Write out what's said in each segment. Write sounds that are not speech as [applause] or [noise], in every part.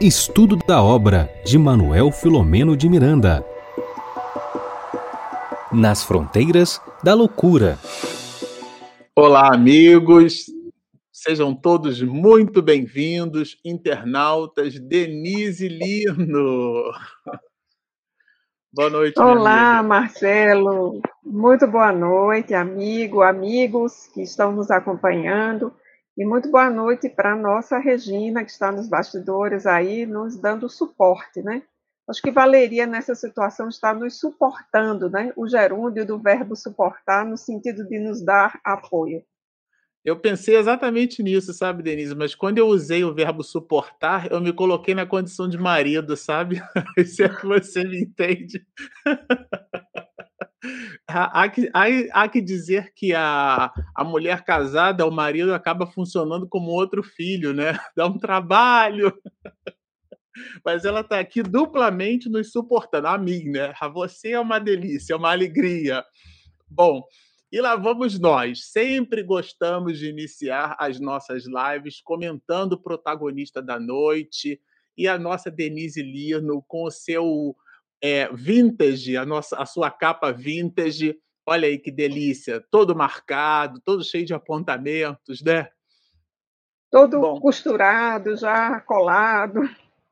Estudo da obra de Manuel Filomeno de Miranda. Nas fronteiras da loucura. Olá, amigos. Sejam todos muito bem-vindos, internautas. Denise Lino. [laughs] Boa noite. Olá, Marcelo. Muito boa noite, amigo, amigos que estão nos acompanhando. E muito boa noite para a nossa Regina, que está nos bastidores aí, nos dando suporte, né? Acho que valeria nessa situação estar nos suportando, né? O gerúndio do verbo suportar, no sentido de nos dar apoio. Eu pensei exatamente nisso, sabe, Denise? Mas quando eu usei o verbo suportar, eu me coloquei na condição de marido, sabe? [laughs] Se é que você me entende. [laughs] Há que, há, há que dizer que a, a mulher casada, o marido acaba funcionando como outro filho, né? [laughs] Dá um trabalho. Mas ela está aqui duplamente nos suportando. A mim, né? A você é uma delícia, é uma alegria. Bom, e lá vamos nós. Sempre gostamos de iniciar as nossas lives comentando o protagonista da noite e a nossa Denise Lino com o seu é, vintage, a, nossa, a sua capa vintage. Olha aí que delícia, todo marcado, todo cheio de apontamentos, né? Todo Bom, costurado, já colado.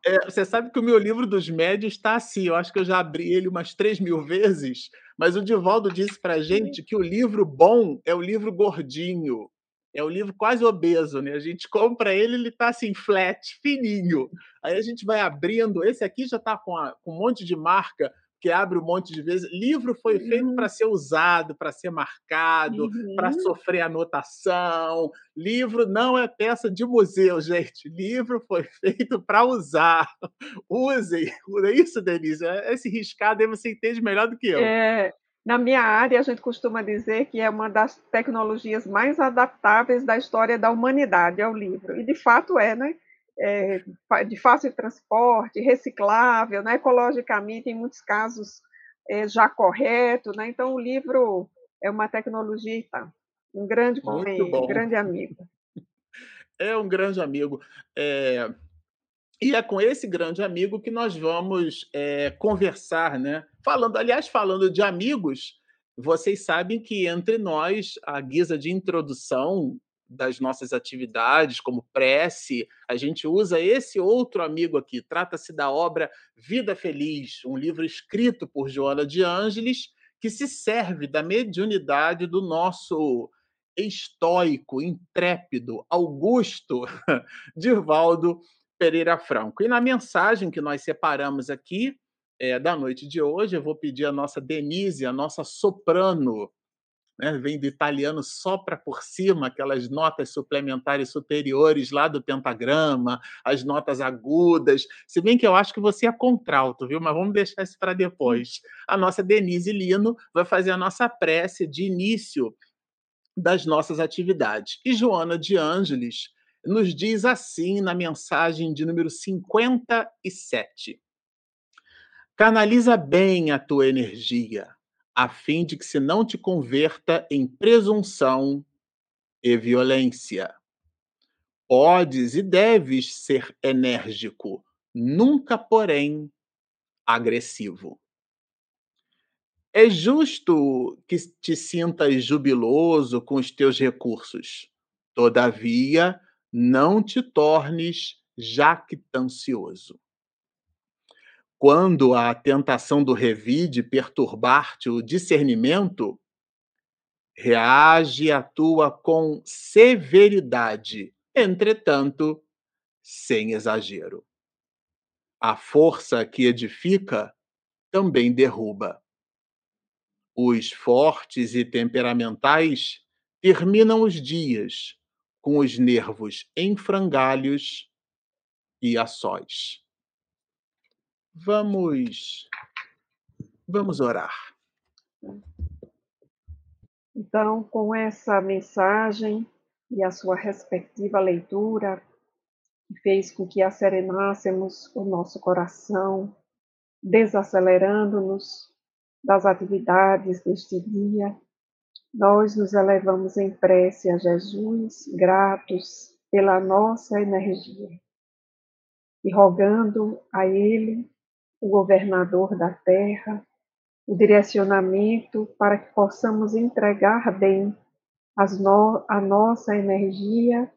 É, você sabe que o meu livro dos médios está assim, eu acho que eu já abri ele umas 3 mil vezes, mas o Divaldo disse para gente que o livro bom é o livro gordinho, é o livro quase obeso, né? A gente compra ele, ele está assim, flat, fininho. Aí a gente vai abrindo. Esse aqui já está com, com, um monte de marca, que abre um monte de vezes. Livro foi feito uhum. para ser usado, para ser marcado, uhum. para sofrer anotação. Livro não é peça de museu, gente. Livro foi [laughs] feito para usar. Usem. [laughs] É isso, Denise. Esse riscado aí você entende melhor do que eu. É, na minha área, a gente costuma dizer que é uma das tecnologias mais adaptáveis da história da humanidade, é o livro. E de fato é, né? É, de fácil transporte, reciclável, né? ecologicamente, em muitos casos, é, já correto. Né? Então, o livro é uma tecnologia, tá? um grande companheiro, um grande amigo. É um grande amigo. É... E é com esse grande amigo que nós vamos é, conversar, né? Falando, aliás, falando de amigos, vocês sabem que entre nós, a guisa de introdução das nossas atividades, como prece, a gente usa esse outro amigo aqui. Trata-se da obra Vida Feliz, um livro escrito por Joana de Ângeles, que se serve da mediunidade do nosso estoico, intrépido, augusto [laughs] Divaldo Pereira Franco. E na mensagem que nós separamos aqui é, da noite de hoje, eu vou pedir a nossa Denise, a nossa soprano, né, vem do italiano sopra por cima, aquelas notas suplementares superiores lá do pentagrama, as notas agudas. Se bem que eu acho que você é contralto, viu? Mas vamos deixar isso para depois. A nossa Denise Lino vai fazer a nossa prece de início das nossas atividades. E Joana de Ângeles nos diz assim na mensagem de número 57. Canaliza bem a tua energia, a fim de que se não te converta em presunção e violência. Podes e deves ser enérgico, nunca, porém, agressivo. É justo que te sintas jubiloso com os teus recursos. Todavia, não te tornes jactancioso. Quando a tentação do revide perturbar-te o discernimento, reage e atua com severidade, entretanto, sem exagero. A força que edifica também derruba. Os fortes e temperamentais terminam os dias com os nervos em frangalhos e a sós. Vamos vamos orar. Então, com essa mensagem e a sua respectiva leitura, que fez com que acerenássemos o nosso coração, desacelerando-nos das atividades deste dia, nós nos elevamos em prece a Jesus, gratos pela nossa energia. e rogando a Ele, o governador da terra, o direcionamento para que possamos entregar bem no, a nossa energia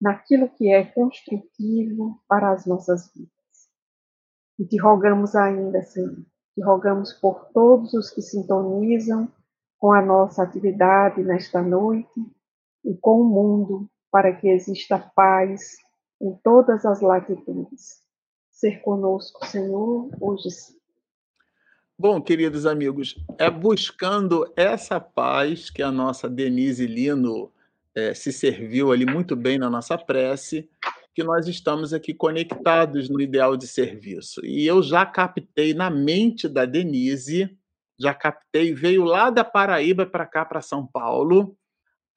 naquilo que é construtivo para as nossas vidas. E te rogamos ainda, Senhor, te rogamos por todos os que sintonizam com a nossa atividade nesta noite e com o mundo, para que exista paz em todas as latitudes. Ser conosco, Senhor, hoje sim. Bom, queridos amigos, é buscando essa paz que a nossa Denise Lino é, se serviu ali muito bem na nossa prece, que nós estamos aqui conectados no ideal de serviço. E eu já captei na mente da Denise, já captei, veio lá da Paraíba para cá, para São Paulo,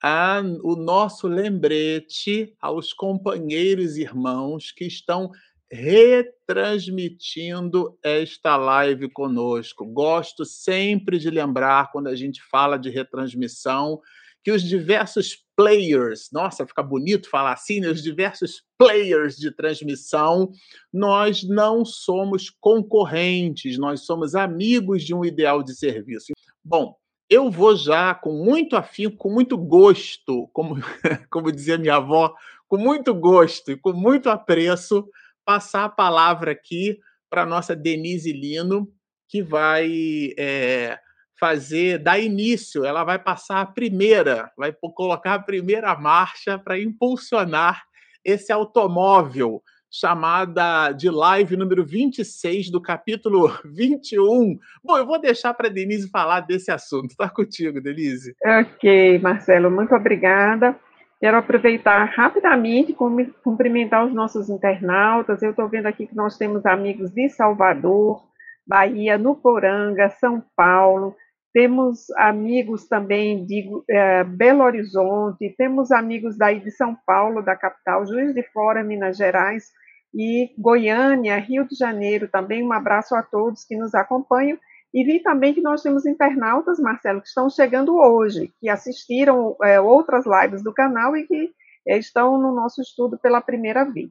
a, o nosso lembrete aos companheiros irmãos que estão retransmitindo esta live conosco. Gosto sempre de lembrar, quando a gente fala de retransmissão, que os diversos players, nossa, fica bonito falar assim, né? os diversos players de transmissão, nós não somos concorrentes, nós somos amigos de um ideal de serviço. Bom, eu vou já com muito afinco, com muito gosto, como, [laughs] como dizia minha avó, com muito gosto e com muito apreço, passar a palavra aqui para a nossa Denise Lino, que vai é, fazer, dar início, ela vai passar a primeira, vai colocar a primeira marcha para impulsionar esse automóvel chamada de live número 26 do capítulo [laughs] 21. Bom, eu vou deixar para a Denise falar desse assunto. Está contigo, Denise. Ok, Marcelo, muito obrigada. Quero aproveitar rapidamente cumprimentar os nossos internautas. Eu estou vendo aqui que nós temos amigos de Salvador, Bahia, Nuporanga, São Paulo, temos amigos também de é, Belo Horizonte, temos amigos daí de São Paulo, da capital, Juiz de Fora, Minas Gerais, e Goiânia, Rio de Janeiro também. Um abraço a todos que nos acompanham. E vi também que nós temos internautas, Marcelo, que estão chegando hoje, que assistiram é, outras lives do canal e que é, estão no nosso estudo pela primeira vez.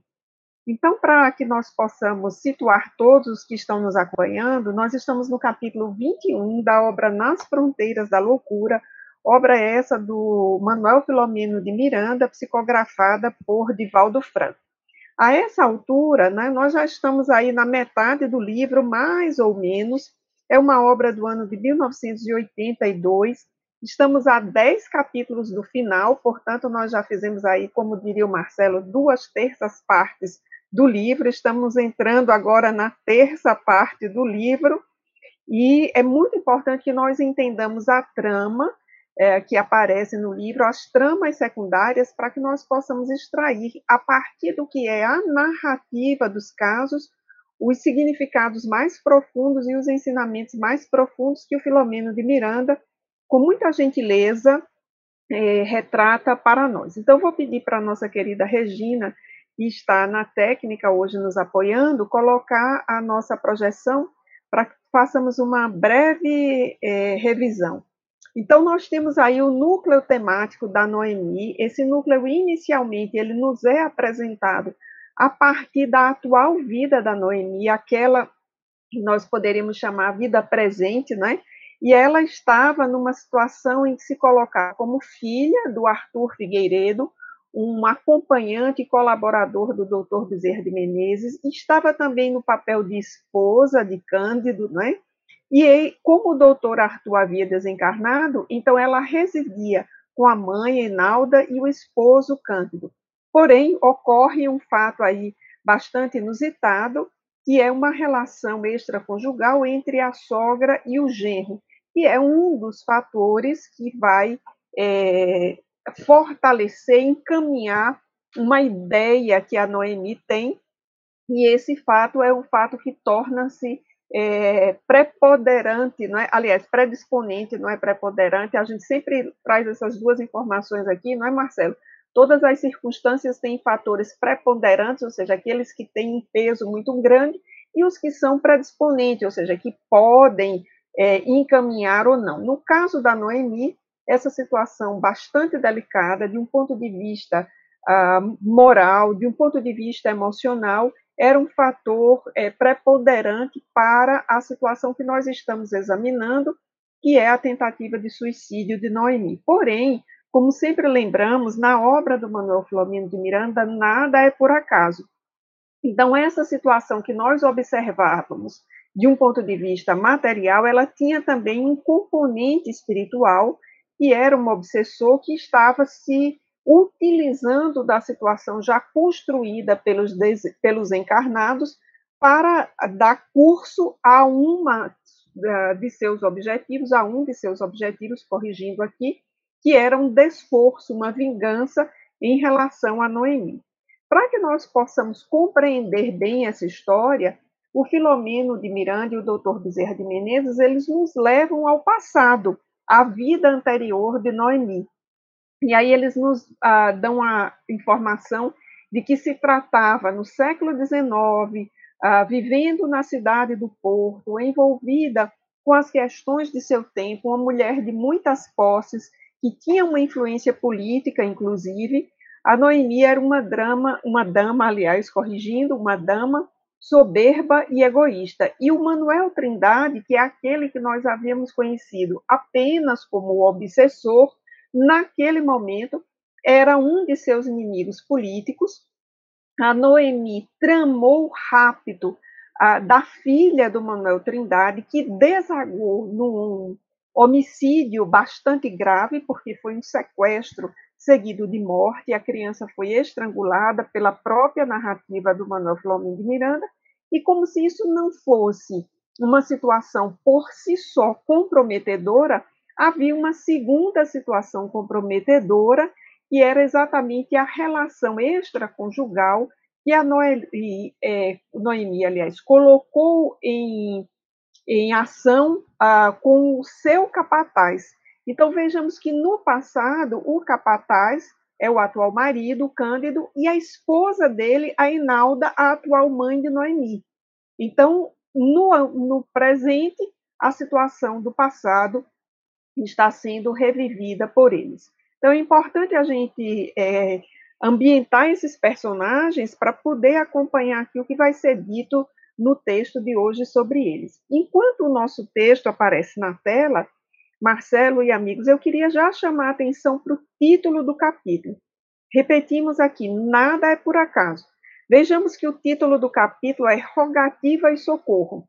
Então, para que nós possamos situar todos os que estão nos acompanhando, nós estamos no capítulo 21 da obra Nas Fronteiras da Loucura, obra essa do Manuel Filomeno de Miranda, psicografada por Divaldo Franco. A essa altura, né, nós já estamos aí na metade do livro, mais ou menos. É uma obra do ano de 1982. Estamos a 10 capítulos do final, portanto, nós já fizemos aí, como diria o Marcelo, duas terças partes do livro. Estamos entrando agora na terça parte do livro e é muito importante que nós entendamos a trama é, que aparece no livro, as tramas secundárias, para que nós possamos extrair, a partir do que é a narrativa dos casos, os significados mais profundos e os ensinamentos mais profundos que o Filomeno de Miranda, com muita gentileza, é, retrata para nós. Então, vou pedir para a nossa querida Regina que está na técnica hoje nos apoiando, colocar a nossa projeção para que façamos uma breve é, revisão. Então, nós temos aí o núcleo temático da Noemi. Esse núcleo, inicialmente, ele nos é apresentado a partir da atual vida da Noemi, aquela que nós poderíamos chamar vida presente, né? E ela estava numa situação em que se colocar como filha do Arthur Figueiredo, um acompanhante e colaborador do Dr. Bezerra de Menezes, estava também no papel de esposa de Cândido, né? E como o doutor Arthur havia desencarnado, então ela residia com a mãe Enalda e o esposo Cândido. Porém, ocorre um fato aí bastante inusitado, que é uma relação extraconjugal entre a sogra e o genro, que é um dos fatores que vai é, fortalecer, encaminhar uma ideia que a Noemi tem, e esse fato é um fato que torna-se é, preponderante, não é? aliás, predisponente, não é preponderante, a gente sempre traz essas duas informações aqui, não é, Marcelo? Todas as circunstâncias têm fatores preponderantes, ou seja, aqueles que têm um peso muito grande, e os que são predisponentes, ou seja, que podem é, encaminhar ou não. No caso da Noemi, essa situação bastante delicada, de um ponto de vista uh, moral, de um ponto de vista emocional, era um fator é, preponderante para a situação que nós estamos examinando, que é a tentativa de suicídio de Noemi. Porém, como sempre lembramos, na obra do Manuel Filomeno de Miranda, nada é por acaso. Então, essa situação que nós observávamos de um ponto de vista material, ela tinha também um componente espiritual, que era um obsessor que estava se utilizando da situação já construída pelos, pelos encarnados para dar curso a uma de seus objetivos, a um de seus objetivos, corrigindo aqui, que era um desforço, uma vingança em relação a Noemi. Para que nós possamos compreender bem essa história, o Filomeno de Miranda e o Dr. Bezerra de Menezes, eles nos levam ao passado, à vida anterior de Noemi. E aí eles nos ah, dão a informação de que se tratava, no século XIX, ah, vivendo na cidade do Porto, envolvida com as questões de seu tempo, uma mulher de muitas posses, que tinha uma influência política, inclusive. A Noemi era uma drama, uma dama, aliás, corrigindo, uma dama soberba e egoísta. E o Manuel Trindade, que é aquele que nós havíamos conhecido apenas como obsessor, naquele momento era um de seus inimigos políticos. A Noemi tramou rápido a, da filha do Manuel Trindade, que desagou num homicídio bastante grave, porque foi um sequestro seguido de morte, a criança foi estrangulada pela própria narrativa do Manuel Filomeno de Miranda, e como se isso não fosse uma situação por si só comprometedora, havia uma segunda situação comprometedora, que era exatamente a relação extraconjugal que a Noemi, é, Noemi aliás, colocou em, em ação ah, com o seu capataz. Então vejamos que no passado o capataz é o atual marido, Cândido, e a esposa dele, a Inalda, a atual mãe de Noemi. Então, no, no presente, a situação do passado está sendo revivida por eles. Então, é importante a gente é, ambientar esses personagens para poder acompanhar aqui o que vai ser dito no texto de hoje sobre eles. Enquanto o nosso texto aparece na tela, Marcelo e amigos, eu queria já chamar a atenção para o título do capítulo. Repetimos aqui: nada é por acaso. Vejamos que o título do capítulo é Rogativa e Socorro.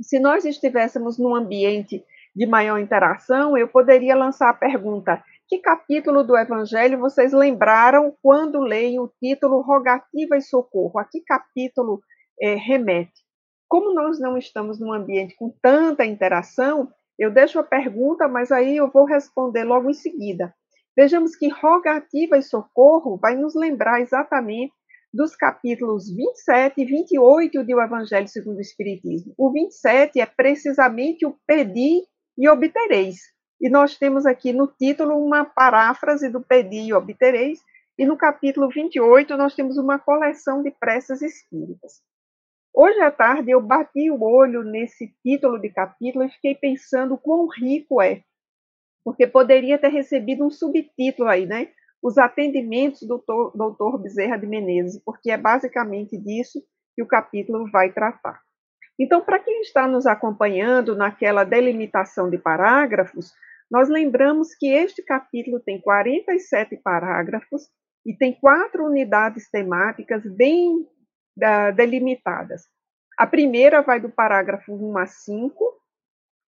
Se nós estivéssemos num ambiente de maior interação, eu poderia lançar a pergunta: que capítulo do Evangelho vocês lembraram quando leem o título Rogativa e Socorro? A que capítulo é, remete? Como nós não estamos num ambiente com tanta interação, eu deixo a pergunta, mas aí eu vou responder logo em seguida. Vejamos que rogativa e socorro vai nos lembrar exatamente dos capítulos 27 e 28 do Evangelho segundo o Espiritismo. O 27 é precisamente o pedir e obtereis. E nós temos aqui no título uma paráfrase do pedir e obtereis, e no capítulo 28 nós temos uma coleção de preces espíritas. Hoje à tarde eu bati o olho nesse título de capítulo e fiquei pensando quão rico é, porque poderia ter recebido um subtítulo aí, né? Os atendimentos do doutor Bezerra de Menezes, porque é basicamente disso que o capítulo vai tratar. Então, para quem está nos acompanhando naquela delimitação de parágrafos, nós lembramos que este capítulo tem 47 parágrafos e tem quatro unidades temáticas bem da, delimitadas. A primeira vai do parágrafo 1 a 5,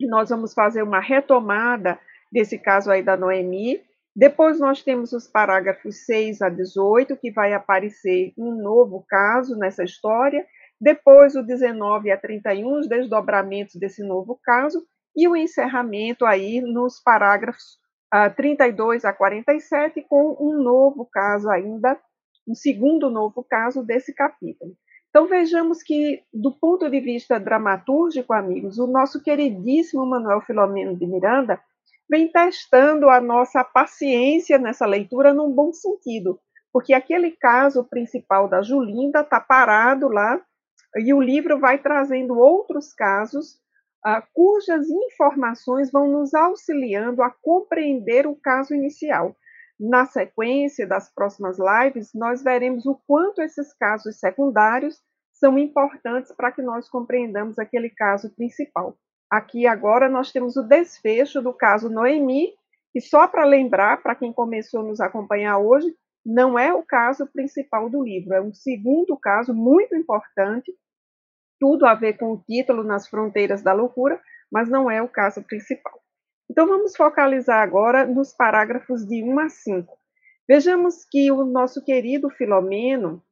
e nós vamos fazer uma retomada desse caso aí da Noemi. Depois nós temos os parágrafos 6 a 18, que vai aparecer um novo caso nessa história. Depois o 19 a 31, os desdobramentos desse novo caso. E o encerramento aí nos parágrafos uh, 32 a 47, com um novo caso ainda um segundo novo caso desse capítulo. Então vejamos que, do ponto de vista dramatúrgico, amigos, o nosso queridíssimo Manuel Filomeno de Miranda vem testando a nossa paciência nessa leitura num bom sentido, porque aquele caso principal da Julinda está parado lá e o livro vai trazendo outros casos uh, cujas informações vão nos auxiliando a compreender o caso inicial. Na sequência das próximas lives, nós veremos o quanto esses casos secundários são importantes para que nós compreendamos aquele caso principal. Aqui agora nós temos o desfecho do caso Noemi, e só para lembrar, para quem começou a nos acompanhar hoje, não é o caso principal do livro, é um segundo caso muito importante, tudo a ver com o título Nas Fronteiras da Loucura, mas não é o caso principal. Então vamos focalizar agora nos parágrafos de 1 a 5. Vejamos que o nosso querido Filomeno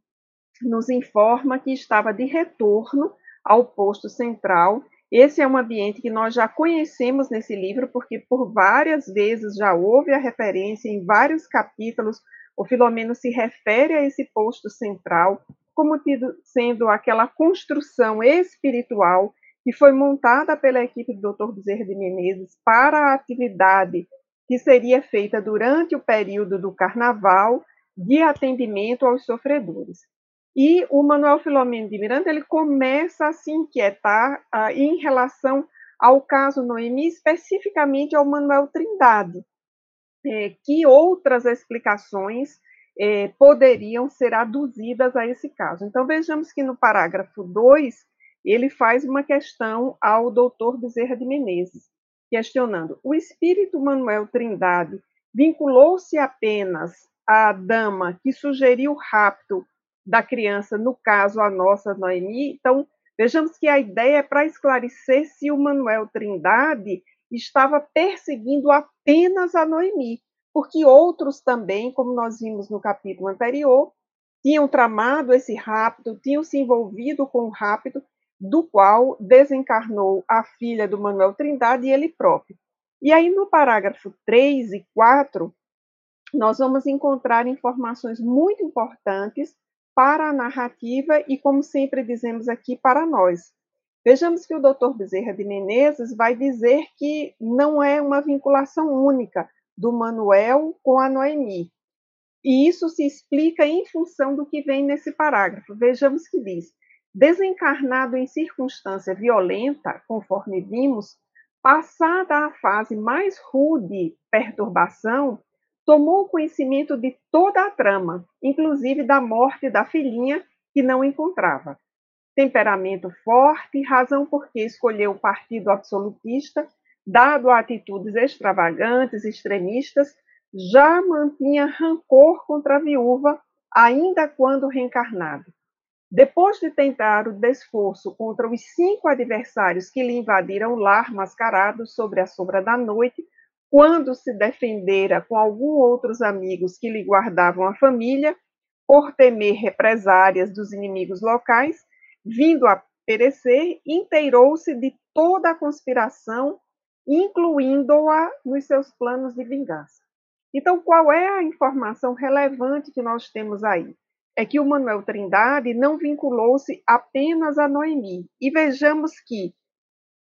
nos informa que estava de retorno ao posto central. Esse é um ambiente que nós já conhecemos nesse livro, porque por várias vezes já houve a referência em vários capítulos. O Filomeno se refere a esse posto central como tido, sendo aquela construção espiritual que foi montada pela equipe do Dr. Bezerra de Menezes para a atividade que seria feita durante o período do carnaval de atendimento aos sofredores. E o Manuel Filomeno de Miranda ele começa a se inquietar uh, em relação ao caso Noemi, especificamente ao Manuel Trindade, eh, que outras explicações eh, poderiam ser aduzidas a esse caso. Então vejamos que no parágrafo 2 ele faz uma questão ao doutor Bezerra de Menezes, questionando: o espírito Manuel Trindade vinculou-se apenas à dama que sugeriu o rapto da criança, no caso a nossa Noemi. Então, vejamos que a ideia é para esclarecer se o Manuel Trindade estava perseguindo apenas a Noemi, porque outros também, como nós vimos no capítulo anterior, tinham tramado esse rapto, tinham se envolvido com o rapto, do qual desencarnou a filha do Manuel Trindade e ele próprio. E aí, no parágrafo 3 e 4, nós vamos encontrar informações muito importantes para a narrativa e, como sempre dizemos aqui, para nós. Vejamos que o Dr. Bezerra de Menezes vai dizer que não é uma vinculação única do Manuel com a Noemi. E isso se explica em função do que vem nesse parágrafo. Vejamos que diz: desencarnado em circunstância violenta, conforme vimos, passada a fase mais rude perturbação, tomou conhecimento de toda a trama, inclusive da morte da filhinha que não encontrava. Temperamento forte, razão por que escolheu o partido absolutista, dado a atitudes extravagantes, extremistas, já mantinha rancor contra a viúva, ainda quando reencarnado. Depois de tentar o desforço contra os cinco adversários que lhe invadiram o lar mascarados sobre a sombra da noite, quando se defendera com alguns outros amigos que lhe guardavam a família, por temer represárias dos inimigos locais, vindo a perecer, inteirou-se de toda a conspiração, incluindo-a nos seus planos de vingança. Então, qual é a informação relevante que nós temos aí? É que o Manuel Trindade não vinculou-se apenas a Noemi. E vejamos que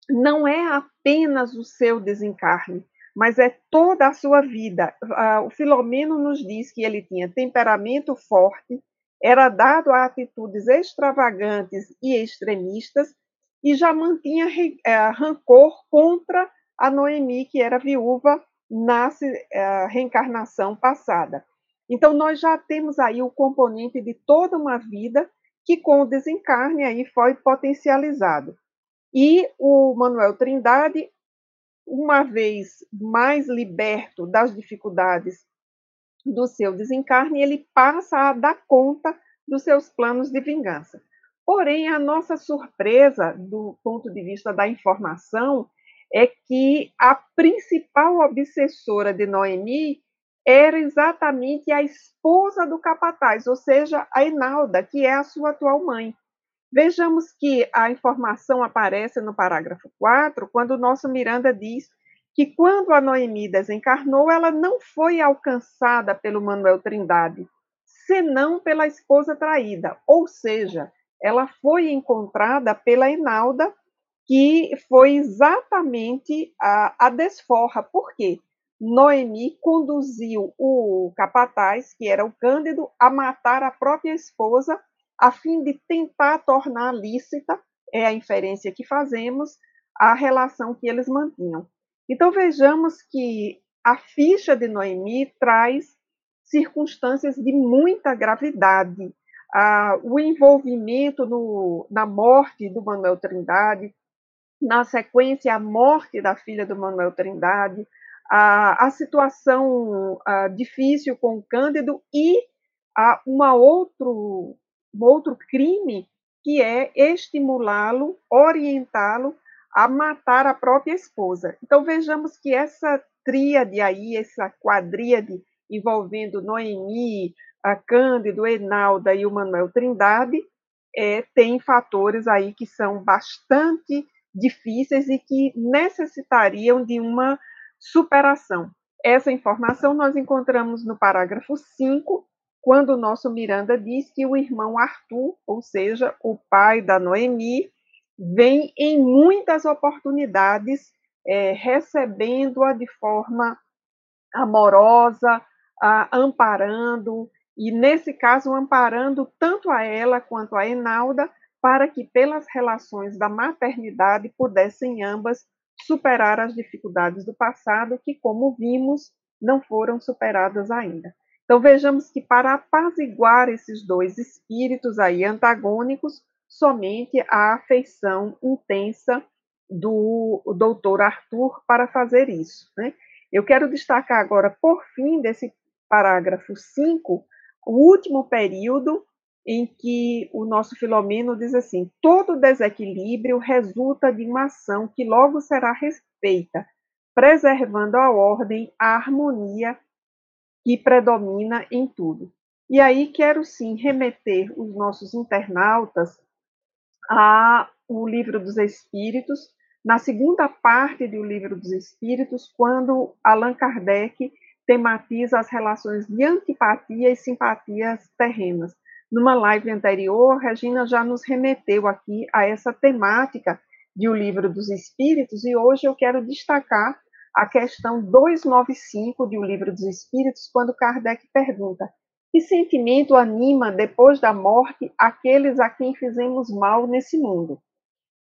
não é apenas o seu desencarne, mas é toda a sua vida. O Filomeno nos diz que ele tinha temperamento forte, era dado a atitudes extravagantes e extremistas e já mantinha é, rancor contra a Noemi, que era viúva na é, reencarnação passada. Então, nós já temos aí o componente de toda uma vida que, com o desencarne, aí foi potencializado. E o Manuel Trindade uma vez mais liberto das dificuldades do seu desencarne, ele passa a dar conta dos seus planos de vingança. Porém, a nossa surpresa, do ponto de vista da informação, é que a principal obsessora de Noemi era exatamente a esposa do capataz, ou seja, a Enalda, que é a sua atual mãe. Vejamos que a informação aparece no parágrafo 4, quando o nosso Miranda diz que quando a Noemi desencarnou, ela não foi alcançada pelo Manuel Trindade, senão pela esposa traída, ou seja, ela foi encontrada pela Enalda, que foi exatamente a, a desforra. Por quê? Noemi conduziu o capataz, que era o Cândido, a matar a própria esposa a fim de tentar tornar lícita, é a inferência que fazemos, a relação que eles mantinham. Então vejamos que a ficha de Noemi traz circunstâncias de muita gravidade. ah, o envolvimento no, na morte do Manuel Trindade, na sequência, a morte da filha do Manuel Trindade, a, a situação a, difícil com o Cândido e a, uma outro, um outro crime que é estimulá-lo, orientá-lo a matar a própria esposa. Então vejamos que essa tríade aí, essa quadríade envolvendo Noemi, a Cândido, Enalda e o Manuel Trindade, é, tem fatores aí que são bastante difíceis e que necessitariam de uma superação. Essa informação nós encontramos no parágrafo 5, quando o nosso Miranda diz que o irmão Arthur, ou seja, o pai da Noemi, vem em muitas oportunidades é, recebendo-a de forma amorosa, a, amparando, e nesse caso, amparando tanto a ela quanto a Enalda, para que, pelas relações da maternidade, pudessem ambas superar as dificuldades do passado, que, como vimos, não foram superadas ainda. Então, vejamos que para apaziguar esses dois espíritos aí antagônicos, somente a afeição intensa do doutor Arthur para fazer isso. Né? Eu quero destacar agora, por fim, desse parágrafo 5, o último período em que o nosso Filomeno diz assim: todo desequilíbrio resulta de uma ação que logo será respeita, preservando a ordem, a harmonia que predomina em tudo. E aí quero sim remeter os nossos internautas a o Livro dos Espíritos, na segunda parte do Livro dos Espíritos, quando Allan Kardec tematiza as relações de antipatia e simpatias terrenas. Numa live anterior, Regina já nos remeteu aqui a essa temática de O Livro dos Espíritos e hoje eu quero destacar a questão 295 de O Livro dos Espíritos, quando Kardec pergunta: que sentimento anima depois da morte aqueles a quem fizemos mal nesse mundo?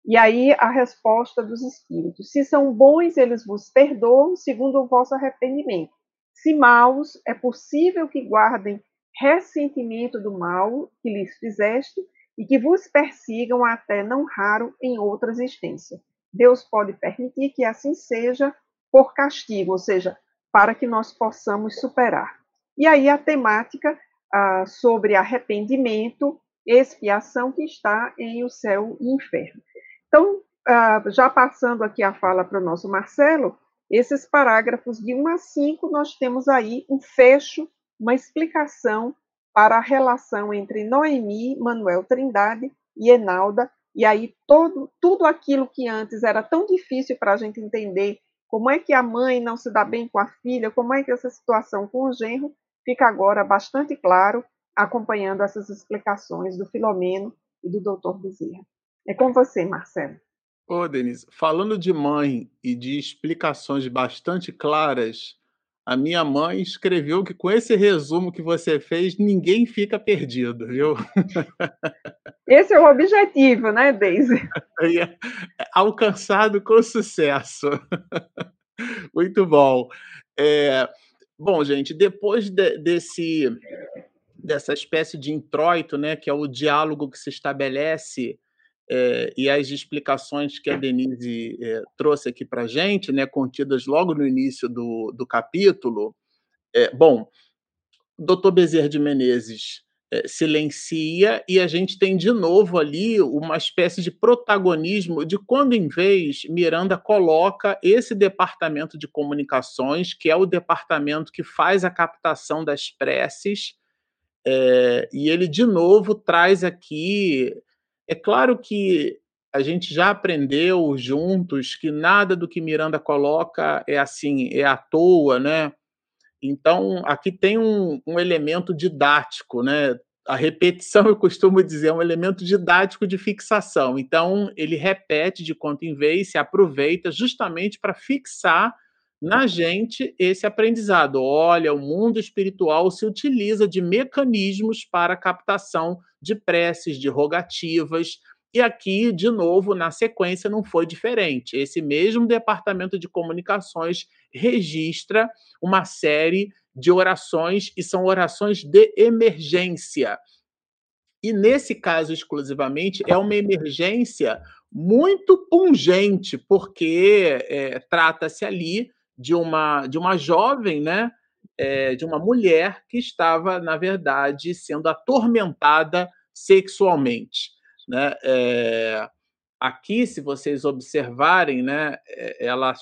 E aí a resposta dos espíritos: se são bons, eles vos perdoam segundo o vosso arrependimento. Se maus, é possível que guardem ressentimento do mal que lhes fizeste e que vos persigam até não raro em outra existência. Deus pode permitir que assim seja por castigo, ou seja, para que nós possamos superar. E aí a temática ah, sobre arrependimento, expiação que está em o céu e inferno. Então, ah, já passando aqui a fala para o nosso Marcelo, esses parágrafos de 1 a 5, nós temos aí um fecho, uma explicação para a relação entre Noemi, Manuel Trindade e Enalda, e aí todo, tudo aquilo que antes era tão difícil para a gente entender, como é que a mãe não se dá bem com a filha, como é que essa situação com o genro, fica agora bastante claro, acompanhando essas explicações do Filomeno e do doutor Bezerra. É com você, Marcelo. Ô, Denise, falando de mãe e de explicações bastante claras, a minha mãe escreveu que com esse resumo que você fez, ninguém fica perdido, viu? Esse é o objetivo, né, Deise? [laughs] É, alcançado com sucesso. Muito bom. É, bom, gente, depois de, desse dessa espécie de introito, né, que é o diálogo que se estabelece é, e as explicações que a Denise é, trouxe aqui para a gente, né, contidas logo no início do, do capítulo. É, bom, doutor Bezerra de Menezes silencia e a gente tem de novo ali uma espécie de protagonismo de quando, em vez, Miranda coloca esse departamento de comunicações, que é o departamento que faz a captação das preces, e ele de novo traz aqui é claro que a gente já aprendeu juntos que nada do que Miranda coloca é assim, é à toa, né? Então, aqui tem um, um elemento didático, né? A repetição, [laughs] eu costumo dizer, é um elemento didático de fixação. Então, ele repete de quanto em vez, se aproveita justamente para fixar na gente esse aprendizado. Olha, o mundo espiritual se utiliza de mecanismos para captação de preces, de rogativas. E aqui, de novo, na sequência, não foi diferente. Esse mesmo departamento de comunicações registra uma série de orações e são orações de emergência. e nesse caso exclusivamente é uma emergência muito pungente, porque é, trata-se ali de uma, de uma jovem, né, é, de uma mulher que estava, na verdade, sendo atormentada sexualmente. Né? É, aqui, se vocês observarem, né, ela,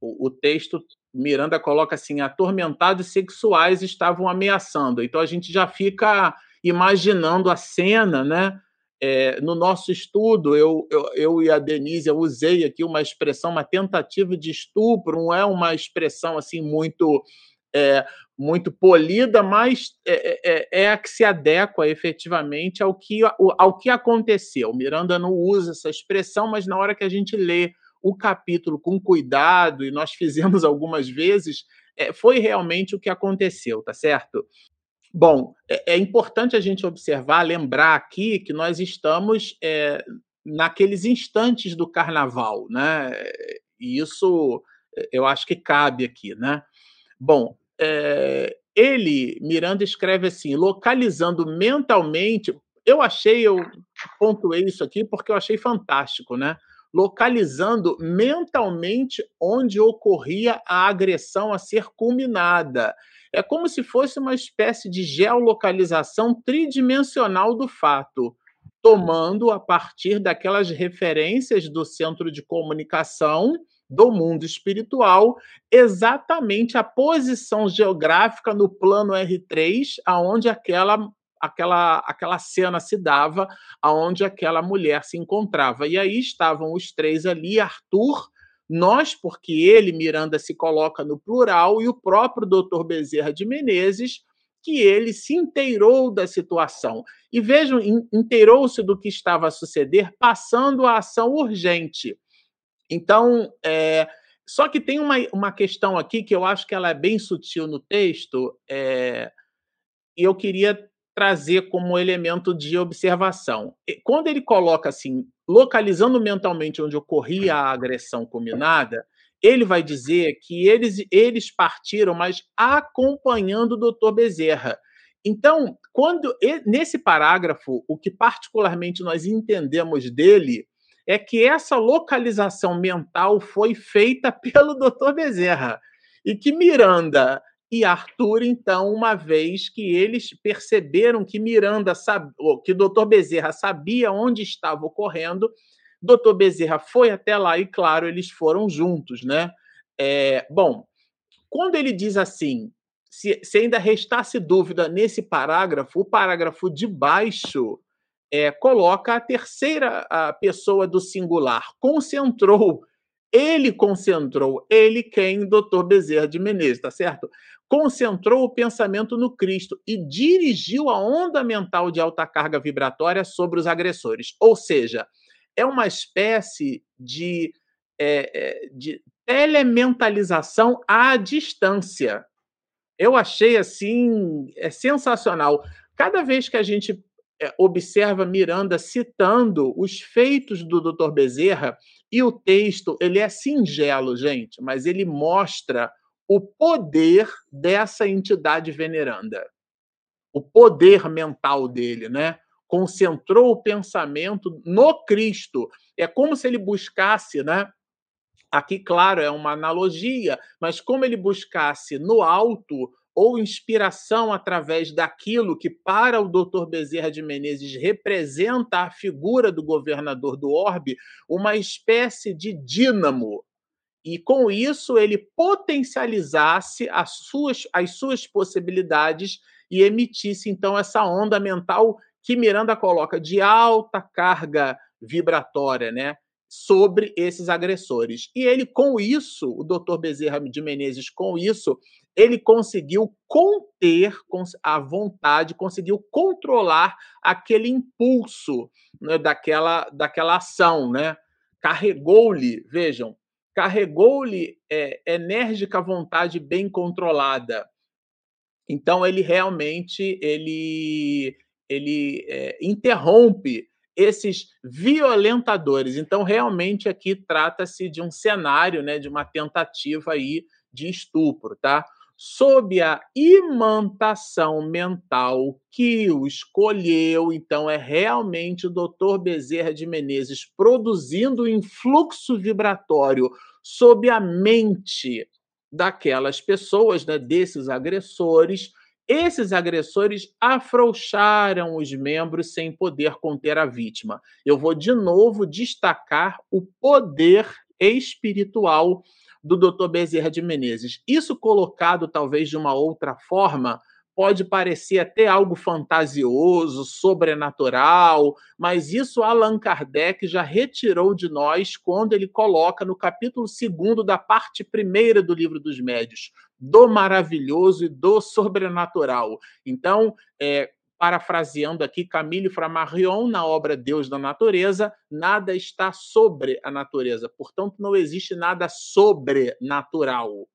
o, o texto Miranda coloca assim: atormentados sexuais estavam ameaçando. Então a gente já fica imaginando a cena, né? É, no nosso estudo, eu, eu, eu, e a Denise eu usei aqui uma expressão, uma tentativa de estupro, não é uma expressão assim muito é, muito polida, mas é, é, é, a que se adequa efetivamente ao que, ao que aconteceu. Miranda não usa essa expressão, mas na hora que a gente lê o capítulo com cuidado, e nós fizemos [laughs] algumas vezes, é, foi realmente o que aconteceu, tá certo? Bom, é, é, importante a gente observar, lembrar aqui que nós estamos é, naqueles instantes do carnaval, né? E isso eu acho que cabe aqui, né? Bom, é, ele, Miranda, escreve assim, localizando mentalmente. Eu achei, eu pontuei isso aqui porque eu achei fantástico, né? Localizando mentalmente onde ocorria a agressão a ser culminada. É como se fosse uma espécie de geolocalização tridimensional do fato, tomando a partir daquelas referências do centro de comunicação do mundo espiritual, exatamente a posição geográfica no plano R3, aonde aquela aquela, aquela cena se dava aonde aquela mulher se encontrava. E aí estavam os três ali, Arthur, nós, porque ele, Miranda, se coloca no plural, e o próprio doutor Bezerra de Menezes, que ele se inteirou da situação. E vejam, inteirou-se do que estava a suceder, passando a ação urgente. Então, é, só que tem uma, uma questão aqui que eu acho que ela é bem sutil no texto, é, e eu queria trazer como elemento de observação. Quando ele coloca assim, localizando mentalmente onde ocorria a agressão combinada, ele vai dizer que eles, eles partiram, mas acompanhando o doutor Bezerra. Então, quando nesse parágrafo, o que particularmente nós entendemos dele é que essa localização mental foi feita [laughs] pelo doutor Bezerra e que Miranda e Arthur, então, uma vez que eles perceberam que Miranda sabia, que o doutor Bezerra sabia onde estava ocorrendo, doutor Bezerra foi até lá e, claro, eles foram juntos, né? É, bom, quando ele diz assim, se, se, ainda restasse dúvida nesse parágrafo, o parágrafo de baixo é, coloca a terceira a pessoa do singular, concentrou. Ele concentrou, ele quem? Doutor Bezerra de Menezes, tá certo? Concentrou o pensamento no Cristo e dirigiu a onda mental de alta carga vibratória sobre os agressores. Ou seja, é uma espécie de, é, de elementalização à distância. Eu achei assim é sensacional. Cada vez que a gente é, observa Miranda citando os feitos do Dr. Bezerra e o texto, ele é singelo, gente, mas ele mostra o poder dessa entidade veneranda, o poder mental dele, né? Concentrou o pensamento no Cristo. É como se ele buscasse, né? Aqui, claro, é uma analogia, mas como ele buscasse no alto ou inspiração através daquilo que, para o Dr. Bezerra de Menezes, representa a figura do governador do orbe, uma espécie de dínamo e com isso ele potencializasse as suas, as suas possibilidades e emitisse então essa onda mental que Miranda coloca de alta carga vibratória, né, sobre esses agressores. E ele com isso, o Dr. Bezerra de Menezes com isso, ele conseguiu conter a vontade, conseguiu controlar aquele impulso né, daquela, daquela ação, né? Carregou-lhe, vejam, carregou-lhe é, enérgica vontade bem controlada. Então ele realmente ele ele é, interrompe esses violentadores. Então realmente aqui trata-se de um cenário, né, de uma tentativa aí de estupro, tá? Sob a imantação mental que o escolheu. Então, é realmente o Dr. Bezerra de Menezes produzindo influxo vibratório sob a mente daquelas pessoas, né, desses agressores. Esses agressores afrouxaram os membros sem poder conter a vítima. Eu vou de novo destacar o poder espiritual do Dr. Bezerra de Menezes. Isso colocado talvez de uma outra forma, pode parecer até algo fantasioso, sobrenatural, mas isso Allan Kardec já retirou de nós quando ele coloca no capítulo 2 da parte primeira do livro dos médios, do maravilhoso e do sobrenatural. Então, é, parafraseando aqui Camille Flammarion na obra Deus da Natureza, nada está sobre a natureza, portanto, não existe nada sobrenatural.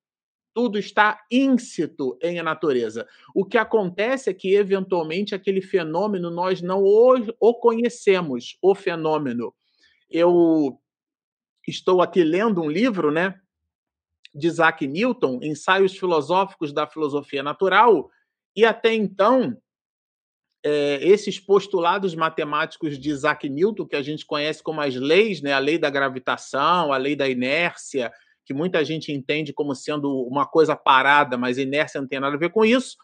Tudo está íncito em a natureza. O que acontece é que, eventualmente, aquele fenômeno nós não o, o conhecemos, o fenômeno. Eu estou aqui lendo um livro, né, de Isaac Newton, Ensaios Filosóficos da Filosofia Natural, e até então é, esses postulados matemáticos de Isaac Newton, que a gente conhece como as leis, né, a lei da gravitação, a lei da inércia, que muita gente entende como sendo uma coisa parada, mas inércia não tem nada a ver com isso,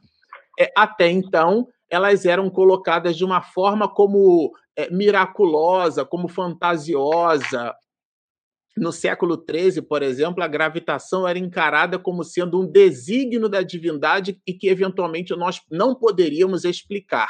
é, até então elas eram colocadas de uma forma como é, miraculosa, como fantasiosa. No século XIII, por exemplo, a gravitação era encarada como sendo um desígnio da divindade e que eventualmente nós não poderíamos explicar.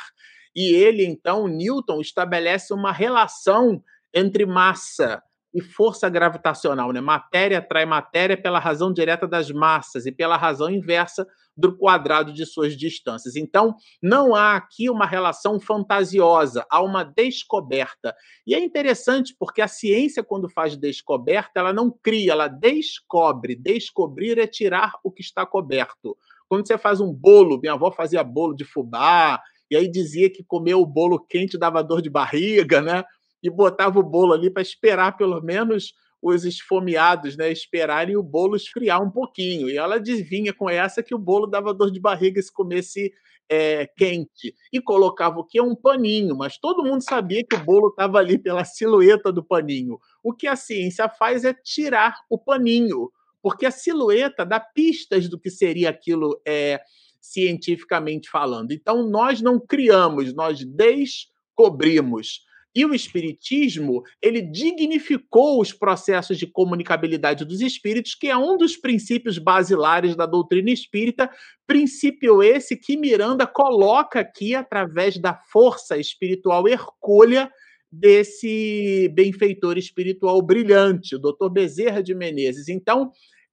E ele, então, Newton, estabelece uma relação entre massa e força gravitacional. Né? Matéria atrai matéria pela razão direta das massas e pela razão inversa do quadrado de suas distâncias. Então, não há aqui uma relação fantasiosa, há uma descoberta. E é interessante porque a ciência, quando faz descoberta, ela não cria, ela descobre. Descobrir é tirar o que está coberto. Quando você faz um bolo, minha avó fazia bolo de fubá, e aí dizia que comer o bolo quente dava dor de barriga, né? E botava o bolo ali para esperar pelo menos os esfomeados, né, esperarem o bolo esfriar um pouquinho. E ela adivinha com essa que o bolo dava dor de barriga se comesse é, quente. E colocava o que? Um paninho, mas todo mundo sabia que o bolo estava ali pela silhueta do paninho. O que a ciência faz é tirar o paninho, porque a silhueta dá pistas do que seria aquilo é, cientificamente falando. Então, nós não criamos, nós descobrimos. E o espiritismo, ele dignificou os processos de comunicabilidade dos espíritos, que é um dos princípios basilares da doutrina espírita, princípio esse que Miranda coloca aqui através da força espiritual hercúlea desse benfeitor espiritual brilhante, o Dr. Bezerra de Menezes. Então,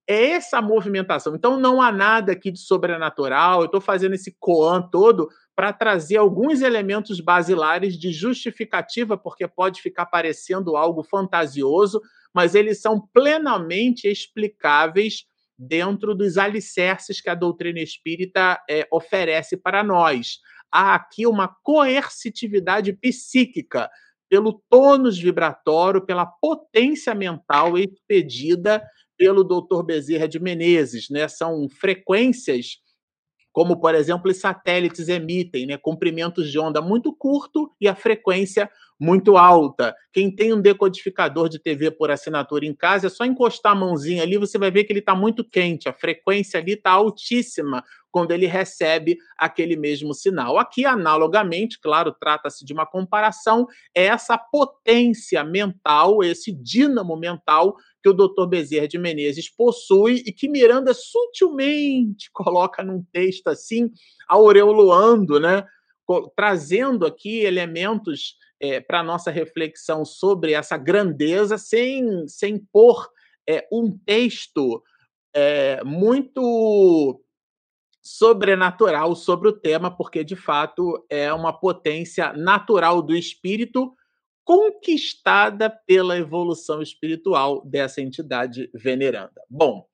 é essa movimentação. Então, não há nada aqui de sobrenatural. Eu estou fazendo esse coan todo para trazer alguns elementos basilares de justificativa, porque pode ficar parecendo algo fantasioso, mas eles são plenamente explicáveis dentro dos alicerces que a doutrina espírita é, oferece para nós. Há aqui uma coercitividade psíquica pelo tônus vibratório, pela potência mental expedida pelo Dr. Bezerra de Menezes, né? São frequências como, por exemplo, os satélites emitem, né? Comprimentos de onda muito curto e a frequência muito alta. Quem tem um decodificador de TV por assinatura em casa, é só encostar a mãozinha ali, você vai ver que ele está muito quente, a frequência ali está altíssima quando ele recebe aquele mesmo sinal. Aqui, analogamente, claro, trata-se de uma comparação, é essa potência mental, esse dínamo mental que o Dr. Bezerra de Menezes possui e que Miranda sutilmente [laughs] coloca num texto assim, aureolando, né? Trazendo aqui elementos é, para nossa reflexão sobre essa grandeza, sem, sem pôr é, um texto é, muito sobrenatural sobre o tema, porque de fato é uma potência natural do espírito conquistada pela evolução espiritual dessa entidade veneranda. Bom,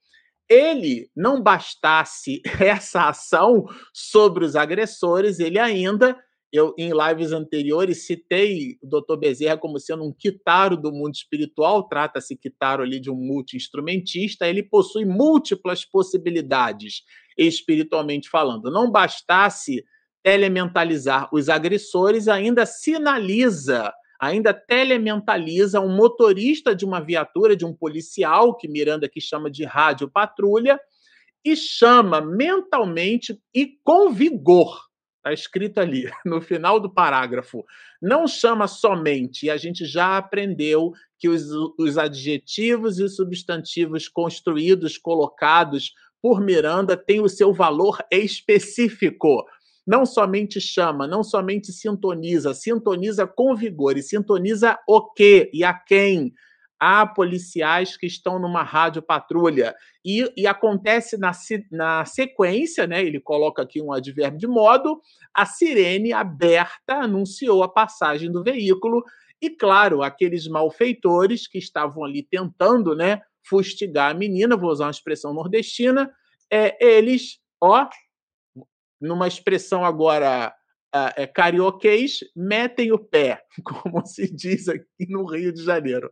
ele não bastasse [laughs] essa ação sobre os agressores, ele ainda eu, em lives anteriores, citei o Dr. Bezerra como sendo um quitaro do mundo espiritual, trata-se quitaro ali de um multi-instrumentista, ele possui múltiplas possibilidades, espiritualmente falando. Não bastasse elementalizar os agressores, ainda sinaliza, ainda telementaliza um motorista de uma viatura, de um policial, que Miranda aqui chama de rádio patrulha, e chama mentalmente e com vigor Está escrito ali [laughs] no final do parágrafo. Não chama somente, e a gente já aprendeu que os, os adjetivos e substantivos construídos, colocados por Miranda, têm o seu valor específico. Não somente chama, não somente sintoniza, sintoniza com vigor e sintoniza o quê e a quem há policiais que estão numa rádio patrulha. E, e, acontece na, na sequência, né, ele coloca aqui um advérbio de modo, a sirene aberta anunciou a passagem do veículo, e claro, aqueles malfeitores que estavam ali tentando né, fustigar a menina, vou usar uma expressão nordestina, é, eles, ó, numa expressão agora é, carioquês, metem o pé, [laughs] como se diz aqui no Rio de Janeiro.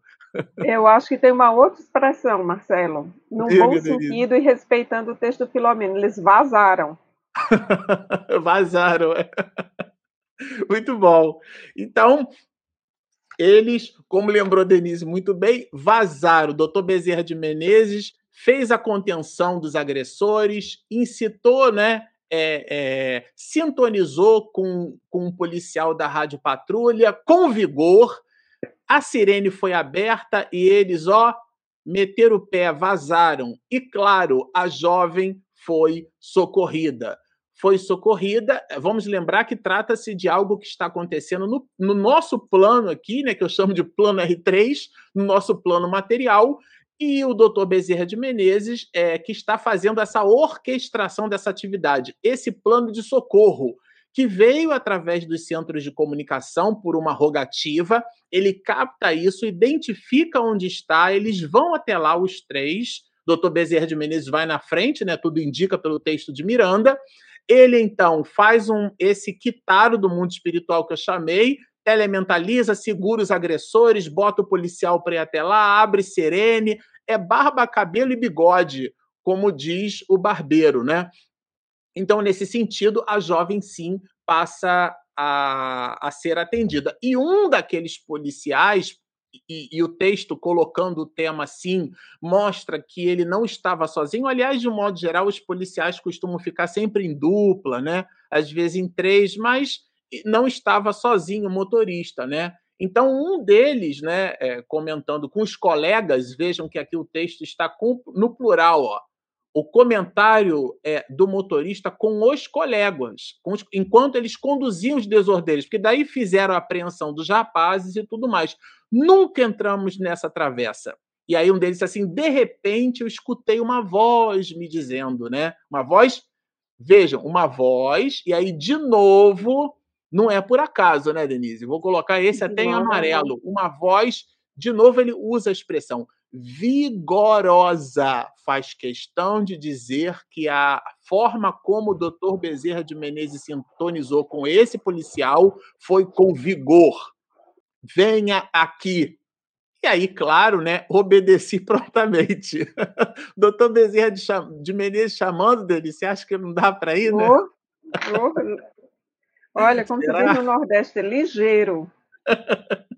Eu acho que tem uma outra expressão, Marcelo, no bom sentido e respeitando o texto do Filomeno. Eles vazaram. [laughs] vazaram. É. Muito bom. Então, eles, como lembrou Denise muito bem, vazaram. O doutor Bezerra de Menezes fez a contenção dos agressores, incitou, né? É, é, sintonizou com, com um policial da Rádio Patrulha com vigor a sirene foi aberta e eles, ó, meteram o pé, vazaram. E claro, a jovem foi socorrida. Foi socorrida. Vamos lembrar que trata-se de algo que está acontecendo no, no, nosso plano aqui, né, que eu chamo de plano R3, no nosso plano material, e o doutor Bezerra de Menezes é que está fazendo essa orquestração dessa atividade, esse plano de socorro que veio através dos centros de comunicação por uma rogativa. Ele capta isso, identifica onde está, eles vão até lá, os três. Dr. Bezerra de Menezes vai na frente, né? Tudo indica pelo texto de Miranda. Ele então faz um esse quitaro do mundo espiritual que eu chamei, elementaliza, segura os agressores, bota o policial para ir até lá, abre serene, é barba, cabelo e bigode, como diz o barbeiro, né? Então, nesse sentido, a jovem sim passa a, a ser atendida. E um daqueles policiais, e, e, o texto colocando o tema assim, mostra que ele não estava sozinho. Aliás, de um modo geral, os policiais costumam ficar sempre em dupla, né? Às vezes em três, mas não estava sozinho o motorista, né? Então, um deles, né, é, comentando com os colegas, vejam que aqui o texto está com, no plural, ó, o comentário é, do motorista com os colegas, com os, enquanto eles conduziam os desordeiros, porque daí fizeram a apreensão dos rapazes e tudo mais. Nunca entramos nessa travessa. E aí um deles disse assim: de repente eu escutei uma voz me dizendo, né? Uma voz, vejam, uma voz, e aí de novo, não é por acaso, né, Denise? Vou colocar esse até em amarelo. Uma voz, de novo ele usa a expressão vigorosa. Faz questão de dizer que a forma como o doutor Bezerra de Menezes sintonizou com esse policial foi com vigor. Venha aqui. E aí, claro, né, obedeci [laughs] prontamente. doutor Bezerra de, de, Menezes chamando dele, você acha que não dá para ir, né? Oh, oh. Olha, como Será? se diz no Nordeste, ligeiro. [laughs]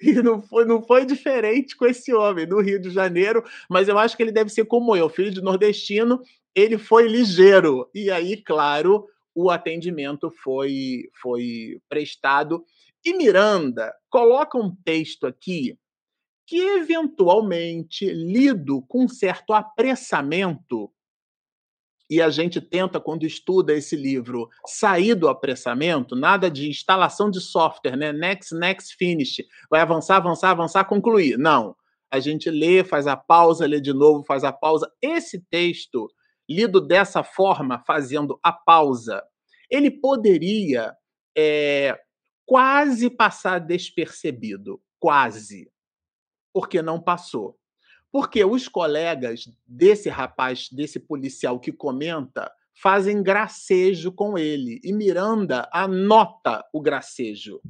E não foi, não foi diferente com esse homem no Rio de Janeiro, mas eu acho que ele deve ser como eu, filho de nordestino, ele foi ligeiro. E aí, claro, o atendimento foi, foi prestado. E Miranda coloca um texto aqui que, eventualmente, lido com certo apressamento, e a gente tenta, quando estuda esse livro, sair do apressamento, nada de instalação de software, né? Next, next, finish. Vai avançar, avançar, avançar, concluir. Não. A gente lê, faz a pausa, lê de novo, faz a pausa. Esse texto, lido dessa forma, fazendo a pausa, ele poderia é, quase passar despercebido. Quase. Porque não passou. Porque os colegas desse rapaz, desse policial que comenta, fazem gracejo com ele. E Miranda anota o gracejo.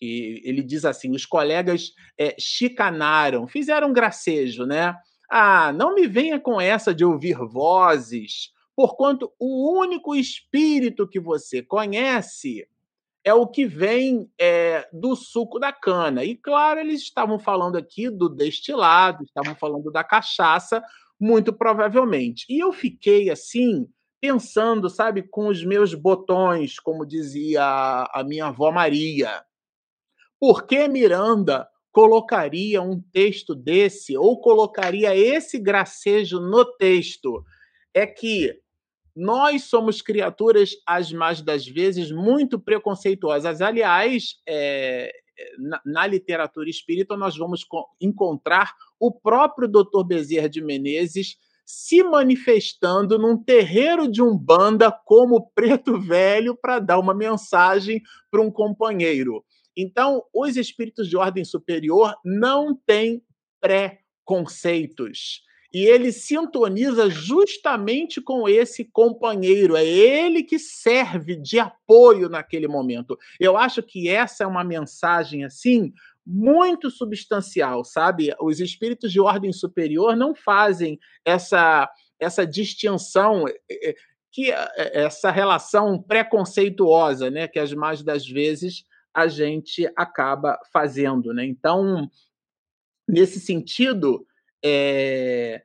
E ele diz assim: os colegas é, chicanaram, fizeram gracejo, né? Ah, não me venha com essa de ouvir vozes, porquanto o único espírito que você conhece é o que vem é, do suco da cana. E claro, eles estavam falando aqui do destilado, estavam falando da cachaça, muito provavelmente. E eu fiquei assim, pensando, sabe, com os meus botões, como dizia a minha avó Maria. Por que Miranda colocaria um texto desse, ou colocaria esse gracejo no texto? É que nós somos criaturas, as mais das vezes, muito preconceituosas. Aliás, é, na, na, literatura espírita, nós vamos encontrar o próprio Dr. Bezerra de Menezes se manifestando num terreiro de umbanda como preto velho para dar uma mensagem para um companheiro. Então, os espíritos de ordem superior não têm pré-conceitos. E ele sintoniza justamente com esse companheiro. É ele que serve de apoio naquele momento. Eu acho que essa é uma mensagem assim muito substancial, sabe? Os espíritos de ordem superior não fazem essa essa distinção eh, eh, que eh, essa relação preconceituosa, né, que as mais das vezes a gente acaba fazendo, né? Então, nesse sentido, é,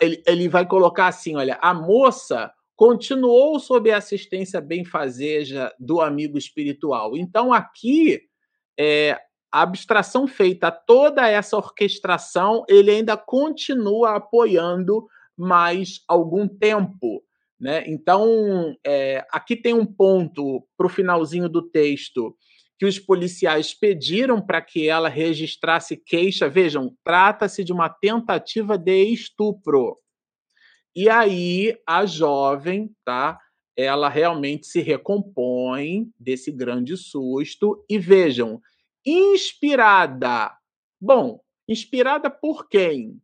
ele, ele vai colocar assim: olha, a moça continuou sob a assistência benfazeja do amigo espiritual. Então, aqui, é, a abstração feita, toda essa orquestração, ele ainda continua apoiando mais algum tempo. Né? Então, é, aqui tem um ponto para o finalzinho do texto que os policiais pediram para que ela registrasse queixa. Vejam, trata-se de uma tentativa de estupro. E aí a jovem, tá? Ela realmente se recompõe desse grande susto e vejam, inspirada. Bom, inspirada por quem?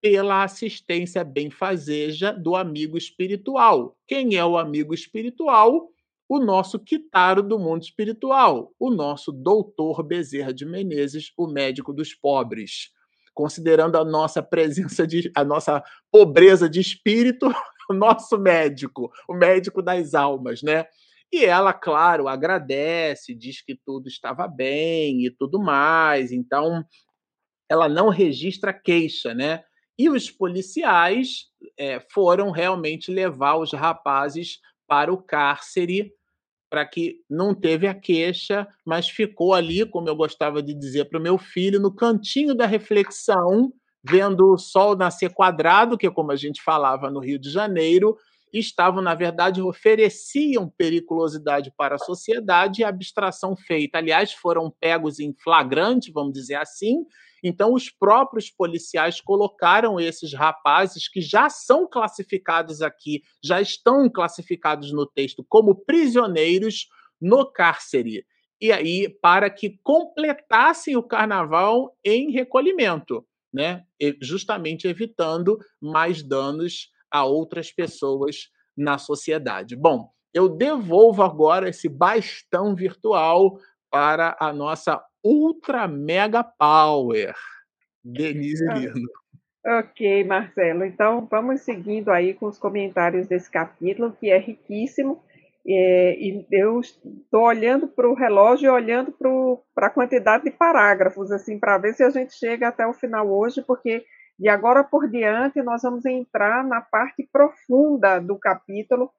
Pela assistência benfazeja do amigo espiritual. Quem é o amigo espiritual? O nosso Kitaro do mundo espiritual, o nosso doutor Bezerra de Menezes, o médico dos pobres. Considerando a nossa presença de a nossa pobreza de espírito, [laughs] o nosso médico, o médico das almas, né? E ela, claro, agradece, diz que tudo estava bem e tudo mais. Então, ela não registra queixa, né? E os policiais é, foram realmente levar os rapazes para o cárcere, para que não teve a queixa, mas ficou ali, como eu gostava de dizer para o meu filho, no cantinho da reflexão, vendo o sol nascer quadrado, que é como a gente falava no Rio de Janeiro, estavam, na verdade, ofereciam periculosidade para a sociedade e abstração feita. Aliás, foram pegos em flagrante, vamos dizer assim, então, os próprios policiais colocaram esses rapazes que já são classificados aqui, já estão classificados no texto como prisioneiros no cárcere. E aí, para que completassem o carnaval em recolhimento, né? justamente evitando mais danos a outras pessoas na sociedade. Bom, eu devolvo agora esse bastão virtual para a nossa Ultra Mega Power, Denise [laughs] ah, Lino. Ok, Marcelo. Então, vamos seguindo aí com os comentários desse capítulo, que é riquíssimo. É, e eu estou olhando para o relógio e olhando para a quantidade de parágrafos, assim, para ver se a gente chega até o final hoje, porque de agora por diante nós vamos entrar na parte profunda do capítulo,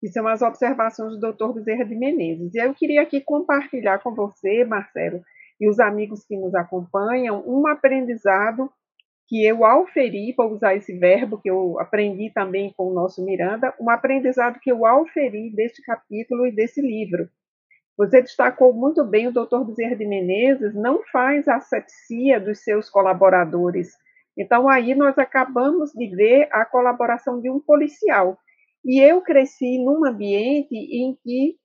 que são as observações do Dr. Bezerra de Menezes. E eu queria aqui compartilhar com você, Marcelo, e os amigos que nos acompanham, um aprendizado que eu auferi, vou usar esse verbo que eu aprendi também com o nosso Miranda, um aprendizado que eu auferi deste capítulo e desse livro. Você destacou muito bem, o doutor Bezerra de Menezes não faz asepsia dos seus colaboradores. Então, aí nós acabamos de ver a colaboração de um policial. E eu cresci num ambiente em que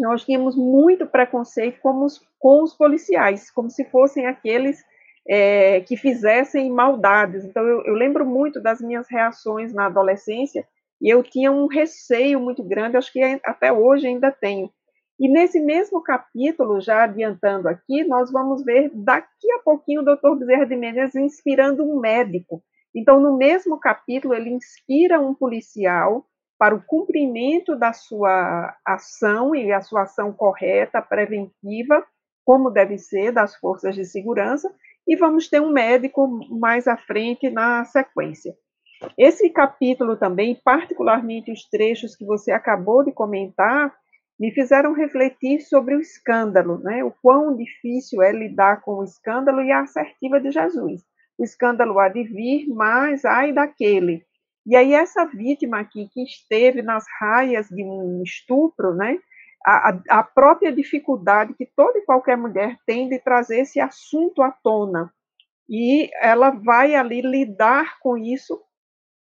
nós tínhamos muito preconceito com os, com os policiais, como se fossem aqueles é, que fizessem maldades. Então, eu, eu, lembro muito das minhas reações na adolescência, E eu tinha um receio muito grande, acho que até hoje ainda tenho. E nesse mesmo capítulo, já adiantando aqui, nós vamos ver daqui a pouquinho o doutor Bezerra de Menezes inspirando um médico. Então, no mesmo capítulo, ele inspira um policial para o cumprimento da sua ação e a sua ação correta, preventiva, como deve ser, das forças de segurança, e vamos ter um médico mais à frente na sequência. Esse capítulo também, particularmente os trechos que você acabou de comentar, me fizeram refletir sobre o escândalo, né? o quão difícil é lidar com o escândalo e a assertiva de Jesus. O escândalo há de vir, mas ai daquele e aí essa vítima aqui que esteve nas raias de um estupro, né, a, a própria dificuldade que toda e qualquer mulher tem de trazer esse assunto à tona. E ela vai ali lidar com isso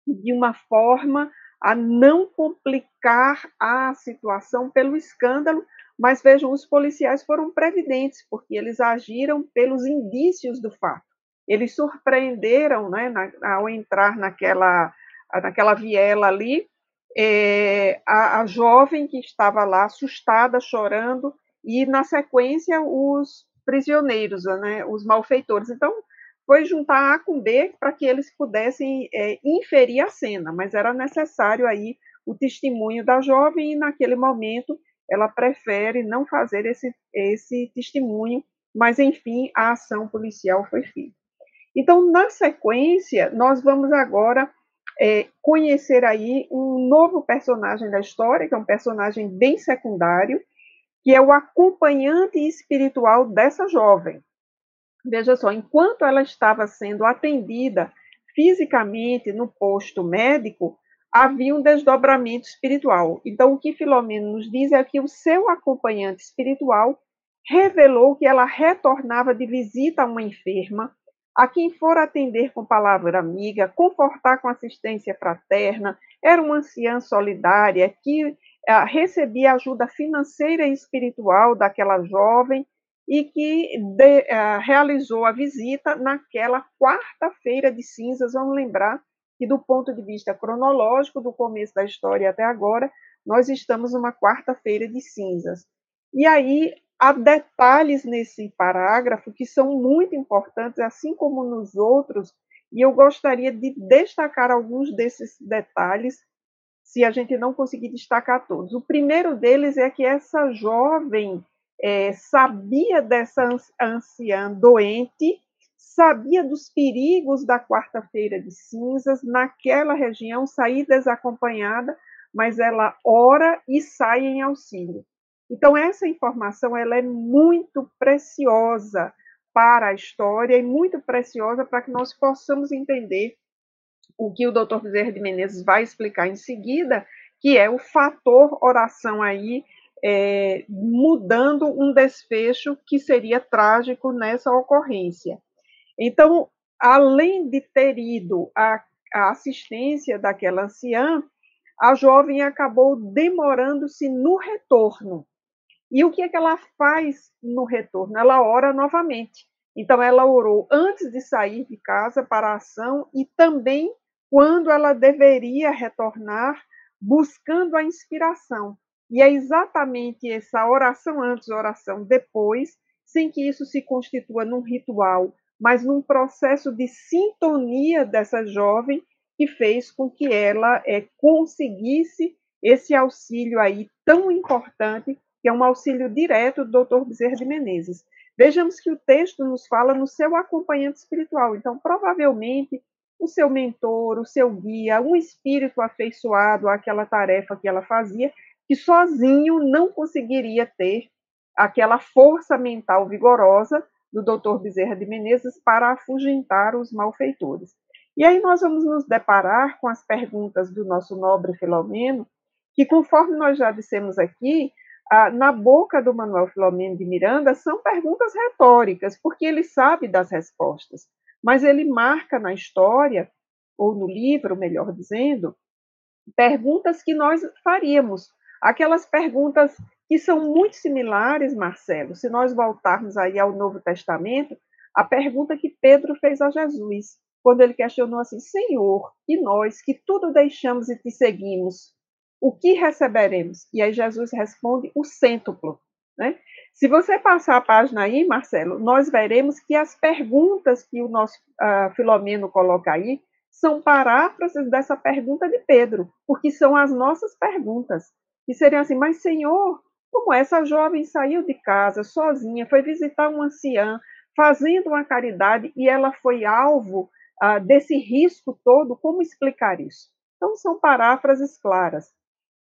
de uma forma a não complicar a situação pelo escândalo, mas vejam, os policiais foram previdentes, porque eles agiram pelos indícios do fato. Eles surpreenderam, né, na, ao entrar naquela naquela viela ali, é, a, a, jovem que estava lá assustada, chorando, e na sequência os prisioneiros, né, os malfeitores. Então, foi juntar A com B para que eles pudessem é, inferir a cena, mas era necessário aí o testemunho da jovem e naquele momento ela prefere não fazer esse, esse testemunho, mas enfim, a ação policial foi feita. Então, na sequência, nós vamos agora é, conhecer aí um novo personagem da história, que é um personagem bem secundário, que é o acompanhante espiritual dessa jovem. Veja só, enquanto ela estava sendo atendida fisicamente no posto médico, havia um desdobramento espiritual. Então, o que Filomeno nos diz é que o seu acompanhante espiritual revelou que ela retornava de visita a uma enferma a quem for atender com palavra amiga, confortar com assistência fraterna, era uma anciã solidária que uh, recebia ajuda financeira e espiritual daquela jovem e que de, uh, realizou a visita naquela quarta-feira de cinzas. Vamos lembrar que, do ponto de vista cronológico, do começo da história até agora, nós estamos numa quarta-feira de cinzas. E aí há detalhes nesse parágrafo que são muito importantes, assim como nos outros, e eu gostaria de destacar alguns desses detalhes, se a gente não conseguir destacar todos. O primeiro deles é que essa jovem é, sabia dessa anciã doente, sabia dos perigos da quarta-feira de cinzas, naquela região, sair desacompanhada, mas ela ora e sai em auxílio. Então, essa informação ela é muito preciosa para a história e muito preciosa para que nós possamos entender o que o Dr. Bezerra de Menezes vai explicar em seguida, que é o fator oração aí é, mudando um desfecho que seria trágico nessa ocorrência. Então, além de ter ido à, à assistência daquela anciã, a jovem acabou demorando-se no retorno. E o que é que ela faz no retorno? Ela ora novamente. Então, ela orou antes de sair de casa para a ação e também quando ela deveria retornar, buscando a inspiração. E é exatamente essa oração antes, oração depois, sem que isso se constitua num ritual, mas num processo de sintonia dessa jovem que fez com que ela é, conseguisse esse auxílio aí tão importante que é um auxílio direto do Dr. Bezerra de Menezes. Vejamos que o texto nos fala no seu acompanhante espiritual. Então, provavelmente, o seu mentor, o seu guia, um espírito afeiçoado àquela tarefa que ela fazia, que sozinho não conseguiria ter aquela força mental vigorosa do Dr. Bezerra de Menezes para afugentar os malfeitores. E aí nós vamos nos deparar com as perguntas do nosso nobre Filomeno, que conforme nós já dissemos aqui, ah, na boca do Manuel Filomeno de Miranda são perguntas retóricas, porque ele sabe das respostas, mas ele marca na história, ou no livro, melhor dizendo, perguntas que nós faríamos, aquelas perguntas que são muito similares, Marcelo, se nós voltarmos aí ao Novo Testamento, a pergunta que Pedro fez a Jesus. quando ele questionou assim: Senhor, e nós que tudo deixamos e te seguimos, o que receberemos? E aí Jesus responde: o cêntuplo. Né? Se você passar a página aí, Marcelo, nós veremos que as perguntas que o nosso uh, Filomeno coloca aí são paráfrases dessa pergunta de Pedro, porque são as nossas perguntas. E seriam assim: mas Senhor, como essa jovem saiu de casa sozinha, foi visitar uma anciã, fazendo uma caridade e ela foi alvo ah, desse risco todo, como explicar isso? Então, são paráfrases claras.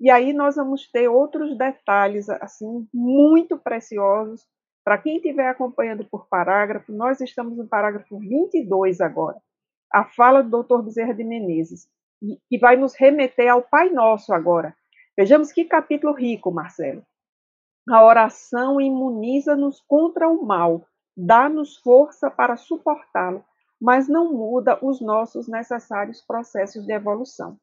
E aí nós vamos ter outros detalhes assim muito preciosos. Para quem estiver acompanhando por parágrafo, nós estamos no parágrafo 22 agora. A fala do Dr. Bezerra de Menezes, que vai nos remeter ao Pai Nosso agora. Vejamos que capítulo rico, Marcelo. A oração imuniza-nos contra o mal, dá-nos força para suportá-lo, mas não muda os nossos necessários processos de evolução.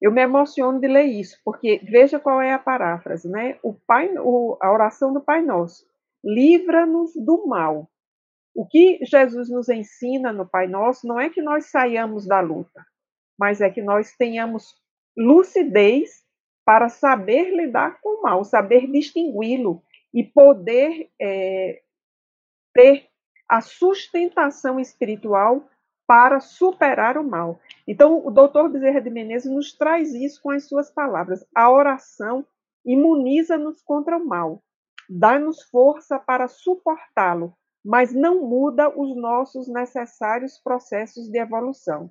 Eu me emociono de ler isso, porque veja qual é a paráfrase, né? O pai, o, a oração do Pai Nosso. Livra-nos do mal. O que Jesus nos ensina no Pai Nosso não é que nós saiamos da luta, mas é que nós tenhamos lucidez para saber lidar com o mal, saber distingui-lo e poder é, ter a sustentação espiritual para superar o mal. Então, o doutor Bezerra de Menezes nos traz isso com as suas palavras. A oração imuniza-nos contra o mal, dá-nos força para suportá-lo, mas não muda os nossos necessários processos de evolução.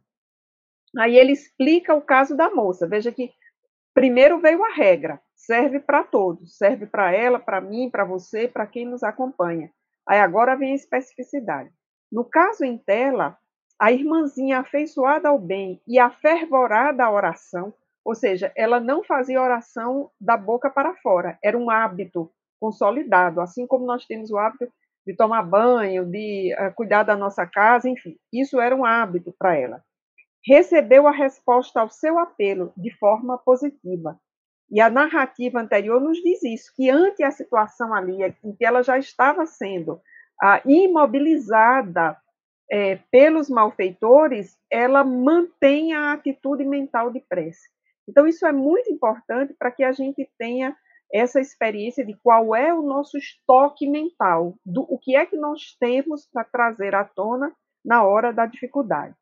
Aí ele explica o caso da moça. Veja que primeiro veio a regra, serve para todos, serve para ela, para mim, para você, para quem nos acompanha. Aí agora vem a especificidade. No caso em tela, a irmãzinha afeiçoada ao bem e afervorada à oração, ou seja, ela não fazia oração da boca para fora, era um hábito consolidado, assim como nós temos o hábito de tomar banho, de uh, cuidar da nossa casa, enfim, isso era um hábito para ela. Recebeu a resposta ao seu apelo de forma positiva. E a narrativa anterior nos diz isso, que ante a situação ali em que ela já estava sendo ah, imobilizada é, pelos malfeitores, ela mantém a atitude mental de prece. Então, isso é muito importante para que a gente tenha essa experiência de qual é o nosso estoque mental, do o que é que nós temos para trazer à tona na hora da dificuldade.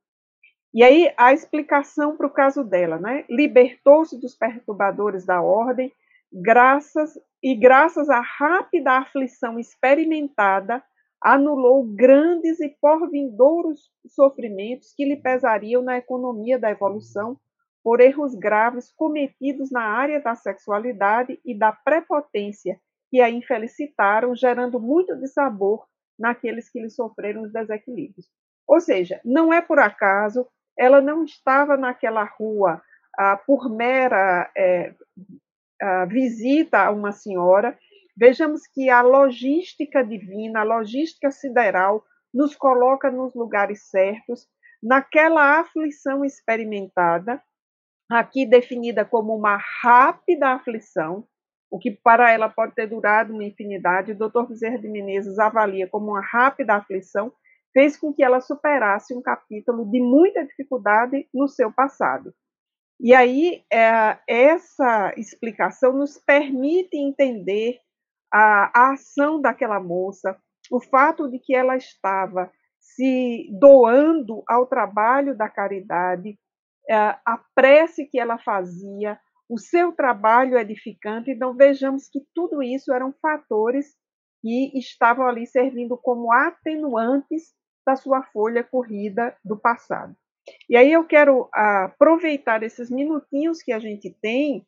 E aí a explicação para o caso dela, né? Libertou-se dos perturbadores da ordem, graças e graças à rápida aflição experimentada, anulou grandes e porvindouros sofrimentos que lhe pesariam na economia da evolução por erros graves cometidos na área da sexualidade e da prepotência que a infelicitaram, gerando muito dissabor naqueles que lhe sofreram os desequilíbrios. Ou seja, não é por acaso ela não estava naquela rua ah, por mera é, ah, visita a uma senhora. Vejamos que a logística divina, a logística sideral, nos coloca nos lugares certos, naquela aflição experimentada, aqui definida como uma rápida aflição, o que para ela pode ter durado uma infinidade, o Dr. Bezerra de Menezes avalia como uma rápida aflição, fez com que ela superasse um capítulo de muita dificuldade no seu passado. E aí, é, essa explicação nos permite entender a, a, ação daquela moça, o fato de que ela estava se doando ao trabalho da caridade, é, a prece que ela fazia, o seu trabalho edificante. Então, vejamos que tudo isso eram fatores que estavam ali servindo como atenuantes da sua folha corrida do passado. E aí eu quero aproveitar esses minutinhos que a gente tem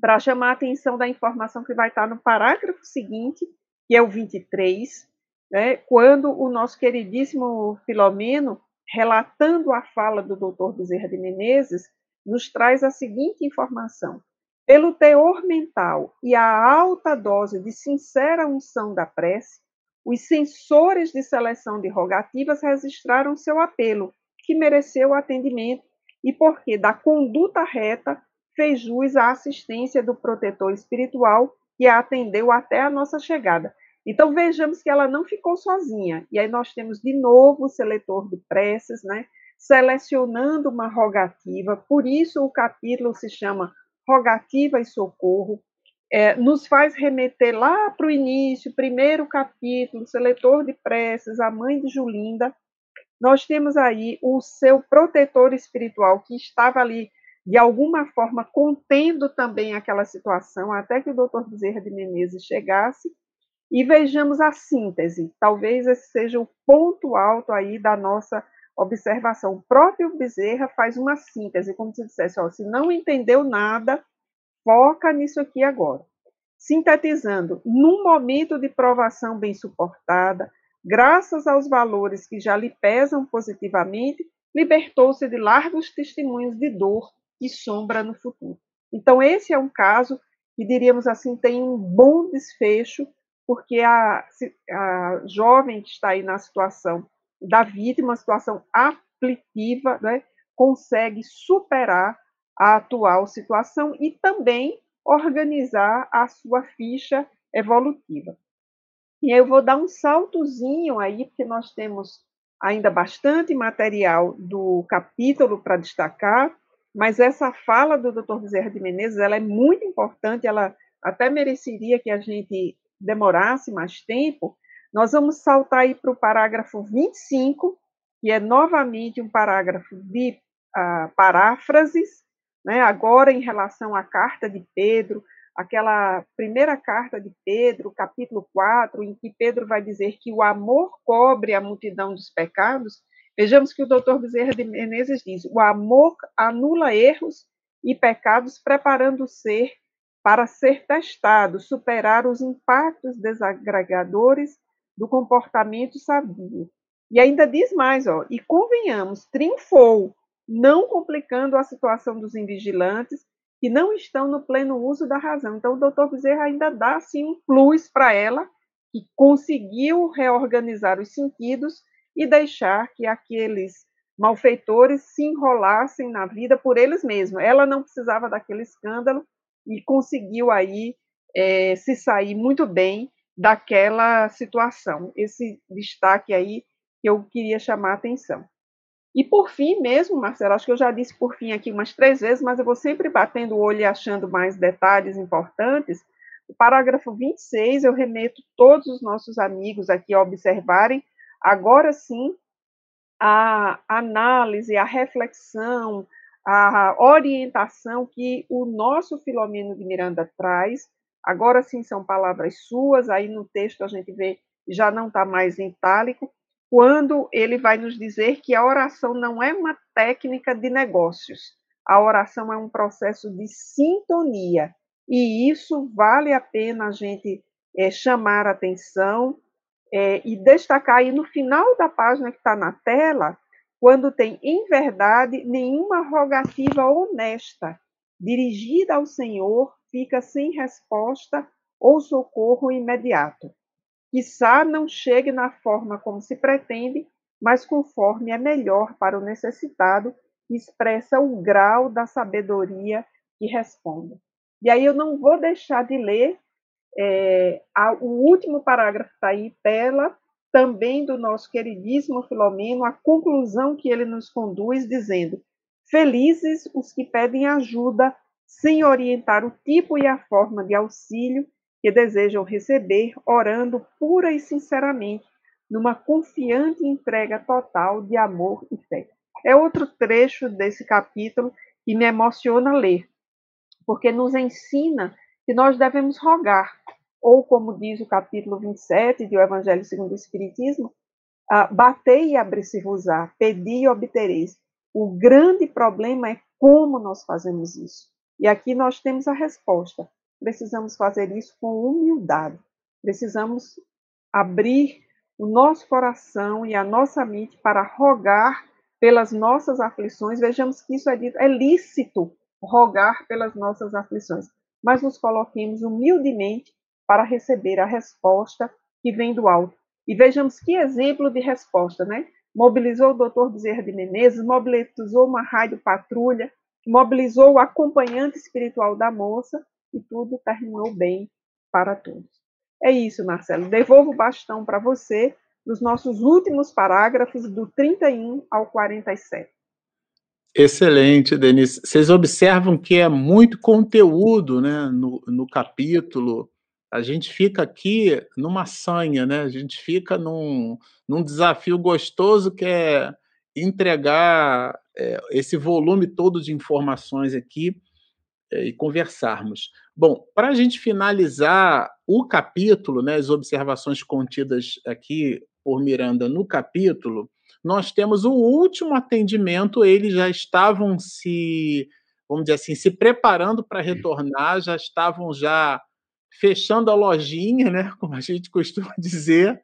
para chamar a atenção da informação que vai estar no parágrafo seguinte, que é o 23, né, quando o nosso queridíssimo Filomeno, relatando a fala do Dr. Bezerra de Menezes, nos traz a seguinte informação: pelo teor mental e a alta dose de sincera unção da prece, os censores de seleção de rogativas registraram seu apelo, que mereceu atendimento, e porque da conduta reta fez jus à assistência do protetor espiritual que a atendeu até a nossa chegada. Então vejamos que ela não ficou sozinha. E aí nós temos de novo o seletor de preces, né? Selecionando uma rogativa. Por isso o capítulo se chama Rogativa e Socorro. É, nos faz remeter lá para o início, primeiro capítulo, seletor de preces, a mãe de Julinda. Nós temos aí o seu protetor espiritual que estava ali de alguma forma contendo também aquela situação até que o doutor Bezerra de Menezes chegasse e vejamos a síntese. Talvez esse seja o ponto alto aí da nossa observação. O próprio Bezerra faz uma síntese, como se dissesse, ó, se não entendeu nada, foca nisso aqui agora. Sintetizando, num momento de provação bem suportada, graças aos valores que já lhe pesam positivamente, libertou-se de largos testemunhos de dor e sombra no futuro. Então, esse é um caso que, diríamos assim, tem um bom desfecho porque a, a jovem que está aí na situação da vítima, uma situação aflitiva, né, consegue superar a atual situação e também organizar a sua ficha evolutiva. E eu vou dar um saltozinho aí, porque nós temos ainda bastante material do capítulo para destacar, mas essa fala do Dr. Bezerra de Menezes ela é muito importante, ela até mereceria que a gente demorasse mais tempo, nós vamos saltar aí para o parágrafo 25, que é novamente um parágrafo de uh, paráfrases, né? agora em relação à carta de Pedro, aquela primeira carta de Pedro, capítulo 4, em que Pedro vai dizer que o amor cobre a multidão dos pecados, vejamos que o doutor Bezerra de Menezes diz: o amor anula erros e pecados, preparando o ser para ser testado, superar os impactos desagregadores do comportamento sadio. E ainda diz mais, ó, e convenhamos, triunfou, não complicando a situação dos invigilantes que não estão no pleno uso da razão. Então, o doutor Bezerra ainda dá assim, um plus para ela, que conseguiu reorganizar os sentidos e deixar que aqueles malfeitores se enrolassem na vida por eles mesmos. Ela não precisava daquele escândalo e conseguiu aí é, se sair muito bem daquela situação. Esse destaque aí que eu queria chamar a atenção. E por fim mesmo, Marcelo, acho que eu já disse por fim aqui umas três vezes, mas eu vou sempre batendo o olho e achando mais detalhes importantes. O parágrafo 26, eu remeto todos os nossos amigos aqui a observarem, agora sim, a análise, a reflexão, a orientação que o nosso Filomeno de Miranda traz. Agora sim são palavras suas, aí no texto a gente vê já não está mais em itálico, quando ele vai nos dizer que a oração não é uma técnica de negócios, a oração é um processo de sintonia, e isso vale a pena a gente é, chamar atenção é, e destacar aí no final da página que está na tela, quando tem, em verdade, nenhuma rogativa honesta dirigida ao Senhor, fica sem resposta ou socorro imediato. Quizá não chegue na forma como se pretende, mas conforme é melhor para o necessitado, expressa o grau da sabedoria que responde. E aí eu não vou deixar de ler é, a, o último parágrafo está aí, tela, também do nosso queridíssimo Filomeno, a conclusão que ele nos conduz, dizendo: Felizes os que pedem ajuda sem orientar o tipo e a forma de auxílio que desejam receber, orando pura e sinceramente, numa confiante entrega total de amor e fé. É outro trecho desse capítulo que me emociona ler, porque nos ensina que nós devemos rogar, ou como diz o capítulo 27 do Evangelho segundo o Espiritismo, uh, batei e abri-se-vos-á, pedi e obtereis. O grande problema é como nós fazemos isso. E aqui nós temos a resposta. Precisamos fazer isso com humildade. Precisamos abrir o nosso coração e a nossa mente para rogar pelas nossas aflições. Vejamos que isso é dito, é lícito rogar pelas nossas aflições, mas nos coloquemos humildemente para receber a resposta que vem do alto. E vejamos que exemplo de resposta, né? Mobilizou o doutor Bezerra de Menezes, mobilizou uma rádio patrulha, mobilizou o acompanhante espiritual da moça e tudo terminou bem para todos. É isso, Marcelo. Devolvo o bastão para você nos nossos últimos parágrafos, do 31 ao 47. Excelente, Denise. Vocês observam que é muito conteúdo né, no, no capítulo. A gente fica aqui numa sanha, né? A gente fica num, num desafio gostoso que é entregar é, esse volume todo de informações aqui é, e conversarmos. Bom, para a gente finalizar o capítulo, né, as observações contidas aqui por Miranda no capítulo, nós temos o último atendimento, eles já estavam se, vamos dizer assim, se preparando para retornar, já estavam já fechando a lojinha, né, [laughs] como a gente costuma dizer,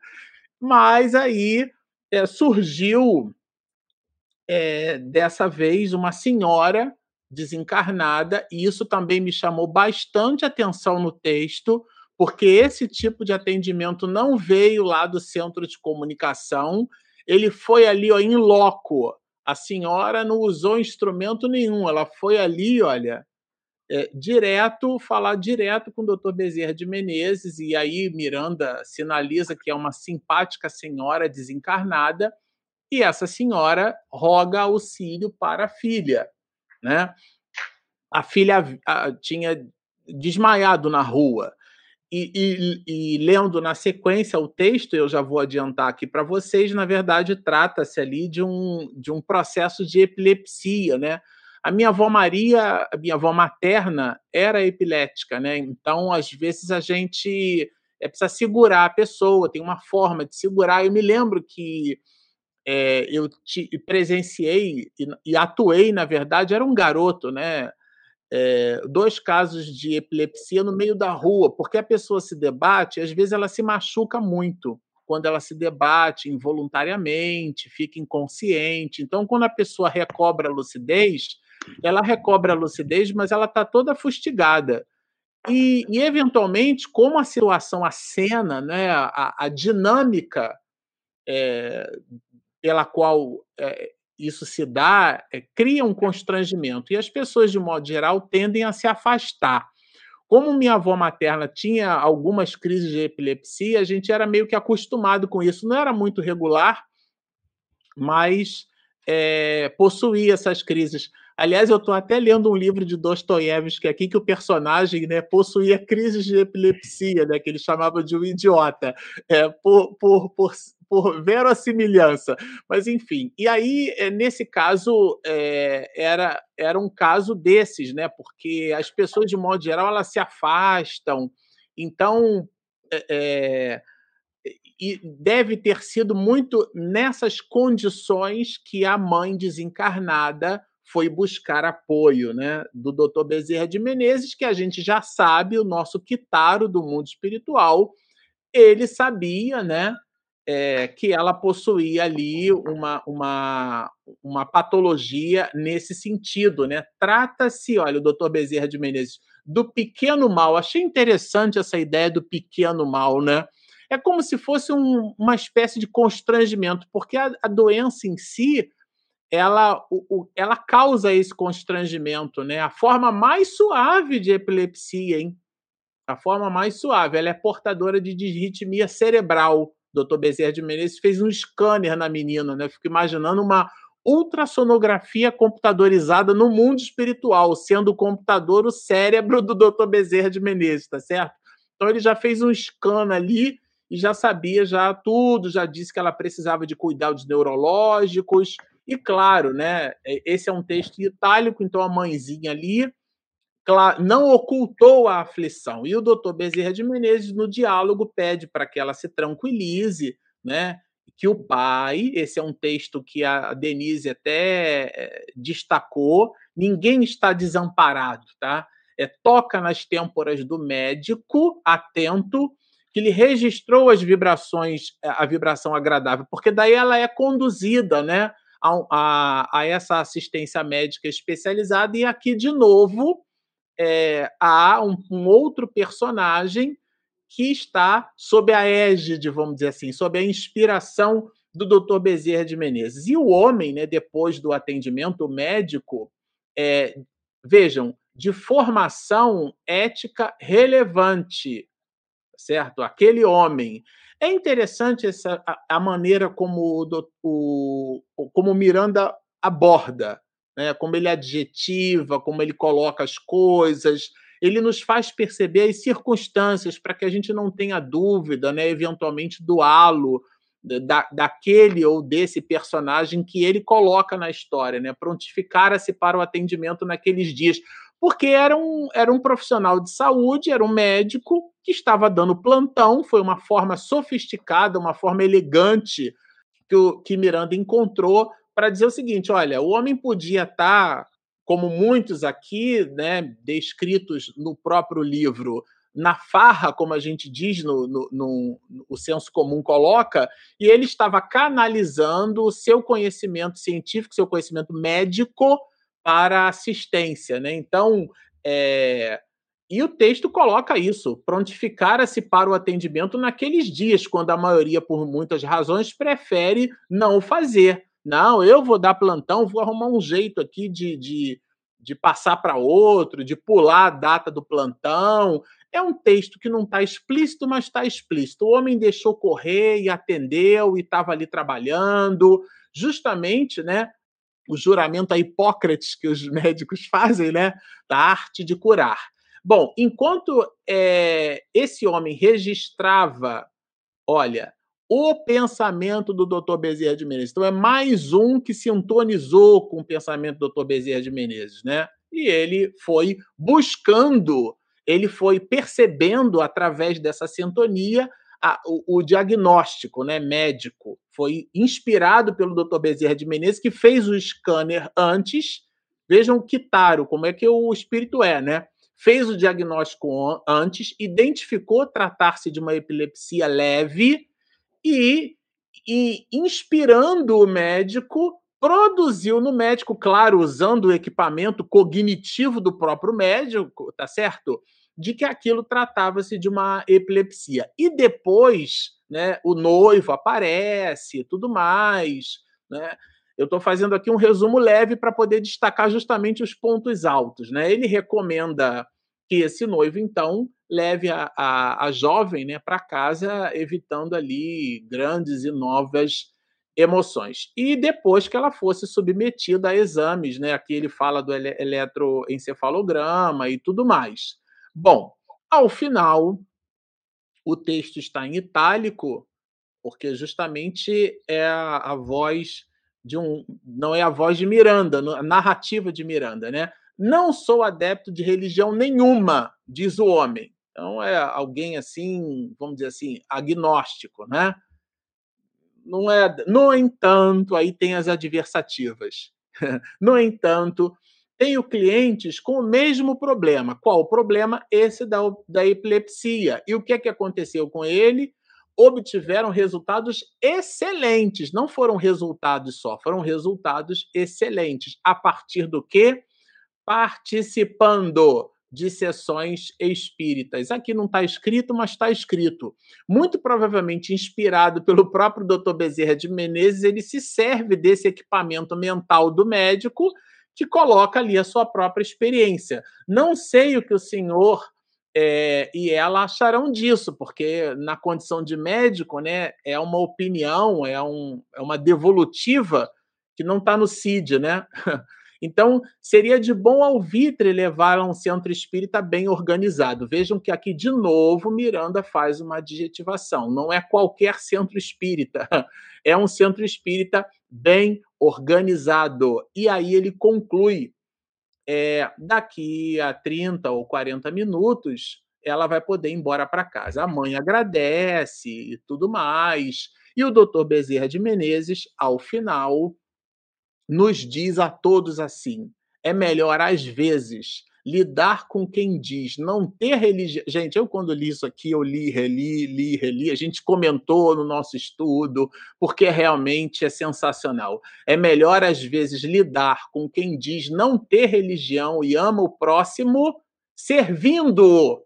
mas aí é, surgiu é, dessa vez uma senhora desencarnada, e isso também me chamou bastante atenção no texto, porque esse tipo de atendimento não veio lá do centro de comunicação, ele foi ali ó, em loco. A senhora não usou instrumento nenhum, ela foi ali, olha, é, direto, falar direto com o doutor Bezerra de Menezes, e aí Miranda sinaliza que é uma simpática senhora desencarnada, e essa senhora roga auxílio para a filha. Né? A filha a, tinha desmaiado na rua. E, e, e, lendo na sequência o texto, eu já vou adiantar aqui para vocês, na verdade, trata-se ali de um, de um processo de epilepsia, né? A minha avó Maria, a minha avó materna, era epilética, né? Então, às vezes, a gente é, precisa segurar a pessoa, tem uma forma de segurar. Eu me lembro que é, eu te, presenciei e, e, atuei, na verdade, era um garoto, né? É, dois casos de epilepsia no meio da rua, porque a pessoa se debate, às vezes ela se machuca muito quando ela se debate involuntariamente, fica inconsciente. Então, quando a pessoa recobra a lucidez, ela recobra a lucidez, mas ela está toda fustigada. E, e, eventualmente, como a situação, a cena, né, a, a dinâmica é, pela qual é, isso se dá é, cria um constrangimento e as pessoas, de modo geral, tendem a se afastar. Como minha avó materna tinha algumas crises de epilepsia, a gente era meio que acostumado com isso. Não era muito regular, mas possuía essas crises. Aliás, eu estou até lendo um livro de Dostoiévski aqui que o personagem né, possuía crises de epilepsia, né, que ele chamava de um idiota, é, por, por, por, por verossimilhança. Mas, enfim. E aí, eh, nesse caso, é, era, era um caso desses, né? Porque as pessoas, de modo geral, elas se afastam. Então, é, e deve ter sido muito nessas condições que a mãe desencarnada foi buscar apoio né, do Dr. Bezerra de Menezes, que a gente já sabe, o nosso quitaro do mundo espiritual, ele sabia né, é, que ela possuía ali uma, uma, uma patologia nesse sentido. Né? Trata-se, olha, o doutor Bezerra de Menezes, do pequeno mal. Achei interessante essa ideia do pequeno mal, né? É como se fosse um, uma espécie de constrangimento, porque a, a doença em si ela, o, o, ela causa esse constrangimento, né? A forma mais suave de epilepsia, hein? A forma mais suave, ela é portadora de disritmia cerebral doutor Bezerra de Menezes fez um scanner na menina, né? fico imaginando uma ultrassonografia computadorizada no mundo espiritual, sendo o computador o cérebro do doutor Bezerra de Menezes, tá certo? Então ele já fez um scan ali e já sabia já tudo, já disse que ela precisava de cuidados neurológicos. E claro, né, esse é um texto itálico, então a mãezinha ali não ocultou a aflição. E o doutor Bezerra de Menezes, no diálogo, pede para que ela se tranquilize, né? que o pai, esse é um texto que a Denise até eh, destacou, ninguém está desamparado, tá? É, toca nas têmporas do médico, atento, que ele registrou as vibrações, a vibração agradável, porque daí ela é conduzida, né, a, a, a essa assistência médica especializada, e aqui, de novo, é, há um, um, outro personagem que está sob a égide, vamos dizer assim, sob a inspiração do Dr. Bezerra de Menezes. E o homem, né, depois do atendimento médico, é, vejam, de formação ética relevante, certo? Aquele homem. É interessante essa, a, a maneira como o, o, como Miranda aborda, né? como ele adjetiva, como ele coloca as coisas. Ele nos faz perceber as circunstâncias para que a gente não tenha dúvida, né? eventualmente, do halo da, daquele ou desse personagem que ele coloca na história, né? Prontificara-se para o atendimento naqueles dias. Porque era um, era um profissional de saúde, era um médico que estava dando plantão, foi uma forma sofisticada, uma forma elegante que, o, que Miranda encontrou para dizer o seguinte: olha, o homem podia estar, tá, como muitos aqui, né, descritos no próprio livro, na farra, como a gente diz, no, no, no, o senso comum coloca, e ele estava canalizando o seu conhecimento científico, seu conhecimento médico para assistência. Né? Então, é... e o texto coloca isso: prontificara-se para o atendimento naqueles dias, quando a maioria, por muitas razões, prefere não fazer. Não, eu vou dar plantão, vou arrumar um jeito aqui de, de, de passar para outro, de pular a data do plantão. É um texto que não está explícito, mas está explícito. O homem deixou correr e atendeu e estava ali trabalhando, justamente, né? O juramento a Hipócrates que os [laughs] médicos fazem, né? Da arte de curar. Bom, enquanto é, esse homem registrava, olha, o pensamento do Dr. Bezerra de Menezes. Então é mais um que sintonizou com o pensamento do Dr. Bezerra de Menezes, né? E ele foi buscando ele foi percebendo através dessa sintonia a, o, o, diagnóstico né, médico. Foi inspirado pelo Dr. Bezerra de Menezes, que fez o scanner antes. Vejam que taro, como é que o espírito é, né? Fez o diagnóstico antes, identificou tratar-se de uma epilepsia leve e, e inspirando o médico, produziu no médico, claro, usando o equipamento cognitivo do próprio médico, tá certo? De que aquilo tratava-se de uma epilepsia. E depois, né, o noivo aparece, tudo mais, né? Eu estou fazendo aqui um resumo leve para poder destacar justamente os pontos altos, né? Ele recomenda que esse noivo, então, leve a, a, a jovem né, para casa, evitando ali grandes e novas emoções. E depois que ela fosse submetida a exames, né? Aqui ele fala do ele eletroencefalograma e tudo mais. Bom, ao final, o texto está em itálico, porque justamente é a, voz de um. Não é a voz de Miranda, a narrativa de Miranda, né? Não sou adepto de religião nenhuma, diz o homem. Então é alguém assim, vamos dizer assim, agnóstico, né? não é. No entanto, aí tem as adversativas. [laughs] no entanto, tenho clientes com o mesmo problema. Qual o problema? Esse da, da epilepsia. E o que é que aconteceu com ele? Obtiveram resultados excelentes. Não foram resultados só, foram resultados excelentes. A partir do que? Participando de sessões espíritas. Aqui não está escrito, mas está escrito. Muito provavelmente inspirado pelo próprio Dr. Bezerra de Menezes, ele se serve desse equipamento mental do médico que coloca ali a sua própria experiência. Não sei o que o senhor é, e ela acharão disso, porque na condição de médico, né, é uma opinião, é, um, é uma devolutiva que não está no CID, né? [laughs] Então, seria de bom alvitre levar a um centro espírita bem organizado. Vejam que aqui, de novo, Miranda faz uma adjetivação. Não é qualquer centro espírita, [laughs] é um centro espírita bem organizado. E aí ele conclui: é, daqui a 30 ou 40 minutos, ela vai poder ir embora para casa. A mãe agradece e tudo mais. E o doutor Bezerra de Menezes, ao final, nos diz a todos assim: é melhor, às vezes, lidar com quem diz não ter religião. Gente, eu quando li isso aqui, eu li, reli, li, reli, a gente comentou no nosso estudo, porque realmente é sensacional. É melhor, às vezes, lidar com quem diz não ter religião e ama o próximo servindo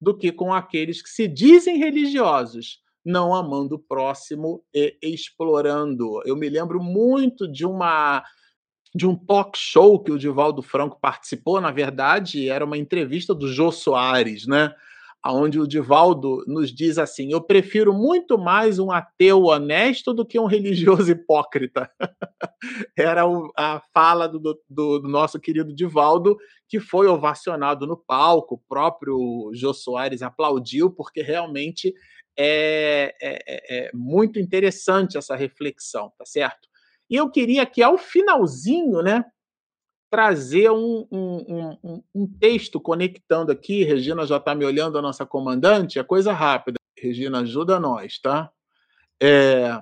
do que com aqueles que se dizem religiosos, não amando o próximo e explorando. Eu me lembro muito de uma de um talk show que o Divaldo Franco participou, na verdade, era uma entrevista do Jô Soares, né? onde o Divaldo nos diz assim: Eu prefiro muito mais um ateu honesto do que um religioso hipócrita. [laughs] Era a fala do, do, do, nosso querido Divaldo, que foi ovacionado no palco. O próprio Jô Soares aplaudiu, porque realmente é, é, é, é muito interessante essa reflexão, tá certo? E eu queria que ao finalzinho, né, trazer um, um, um, um texto conectando aqui. Regina já está me olhando, a nossa comandante. É coisa rápida. Regina, ajuda nós, tá? É,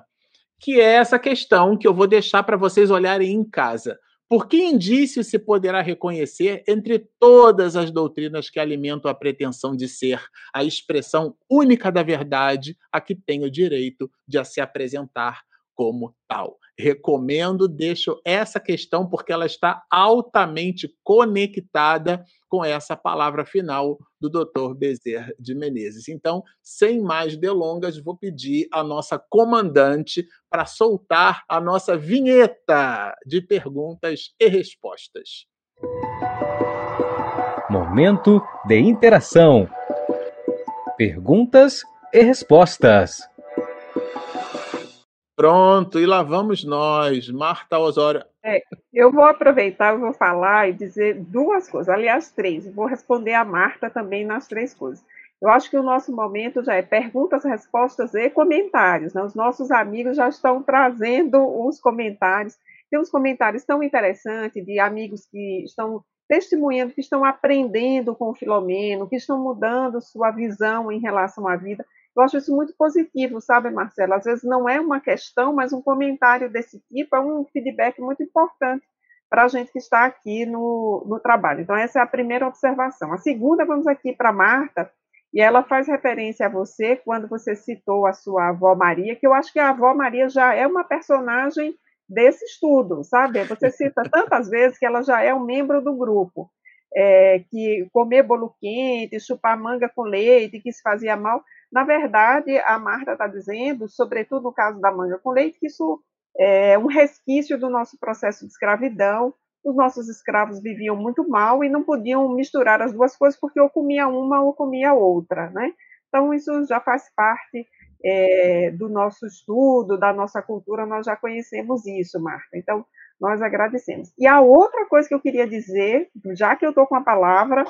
que é essa questão que eu vou deixar para vocês olharem em casa. Por que indício se poderá reconhecer entre todas as doutrinas que alimentam a pretensão de ser a expressão única da verdade a que tem o direito de se apresentar como tal? recomendo, deixo essa questão porque ela está altamente conectada com essa palavra final do Dr. Bezerra de Menezes. Então, sem mais delongas, vou pedir a nossa comandante para soltar a nossa vinheta de perguntas e respostas. Momento de interação. Perguntas e respostas. Pronto, e lá vamos nós, Marta Osório. É, eu vou aproveitar, vou falar e dizer duas coisas, aliás, três. Vou responder a Marta também nas três coisas. Eu acho que o nosso momento já é perguntas, respostas e comentários. Né? Os nossos amigos já estão trazendo os comentários. Tem uns comentários tão interessantes de amigos que estão testemunhando, que estão aprendendo com o Filomeno, que estão mudando sua visão em relação à vida. Eu acho isso muito positivo, sabe, Marcelo? Às vezes não é uma questão, mas um comentário desse tipo é um feedback muito importante para a gente que está aqui no, no trabalho. Então, essa é a primeira observação. A segunda, vamos aqui para Marta, e ela faz referência a você quando você citou a sua avó Maria, que eu acho que a avó Maria já é uma personagem desse estudo, sabe? Você cita tantas vezes que ela já é um membro do grupo, é, que comer bolo quente, chupar manga com leite, que se fazia mal. Na verdade, a Marta está dizendo, sobretudo no caso da manga com leite, que isso é um resquício do nosso processo de escravidão. Os nossos escravos viviam muito mal e não podiam misturar as duas coisas porque ou comia uma ou comia outra, né? Então, isso já faz parte é, do nosso estudo, da nossa cultura, nós já conhecemos isso, Marta. Então, nós agradecemos. E a outra coisa que eu queria dizer, já que eu estou com a palavra,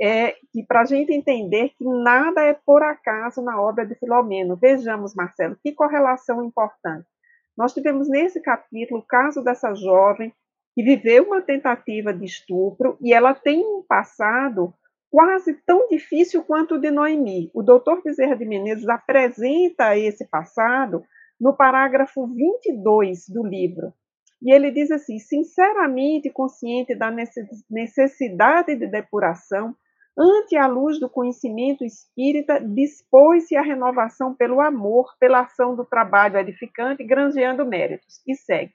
é que para a gente entender que nada é por acaso na obra de Filomeno. Vejamos, Marcelo, que correlação importante. Nós tivemos nesse capítulo o caso dessa jovem que viveu uma tentativa de estupro e ela tem um passado quase tão difícil quanto o de Noemi. O doutor Bezerra de Menezes apresenta esse passado no parágrafo 22 do livro. E ele diz assim: sinceramente consciente da necessidade de depuração, ante a luz do conhecimento espírita, dispôs-se à renovação pelo amor, pela ação do trabalho edificante, granjeando méritos. E segue.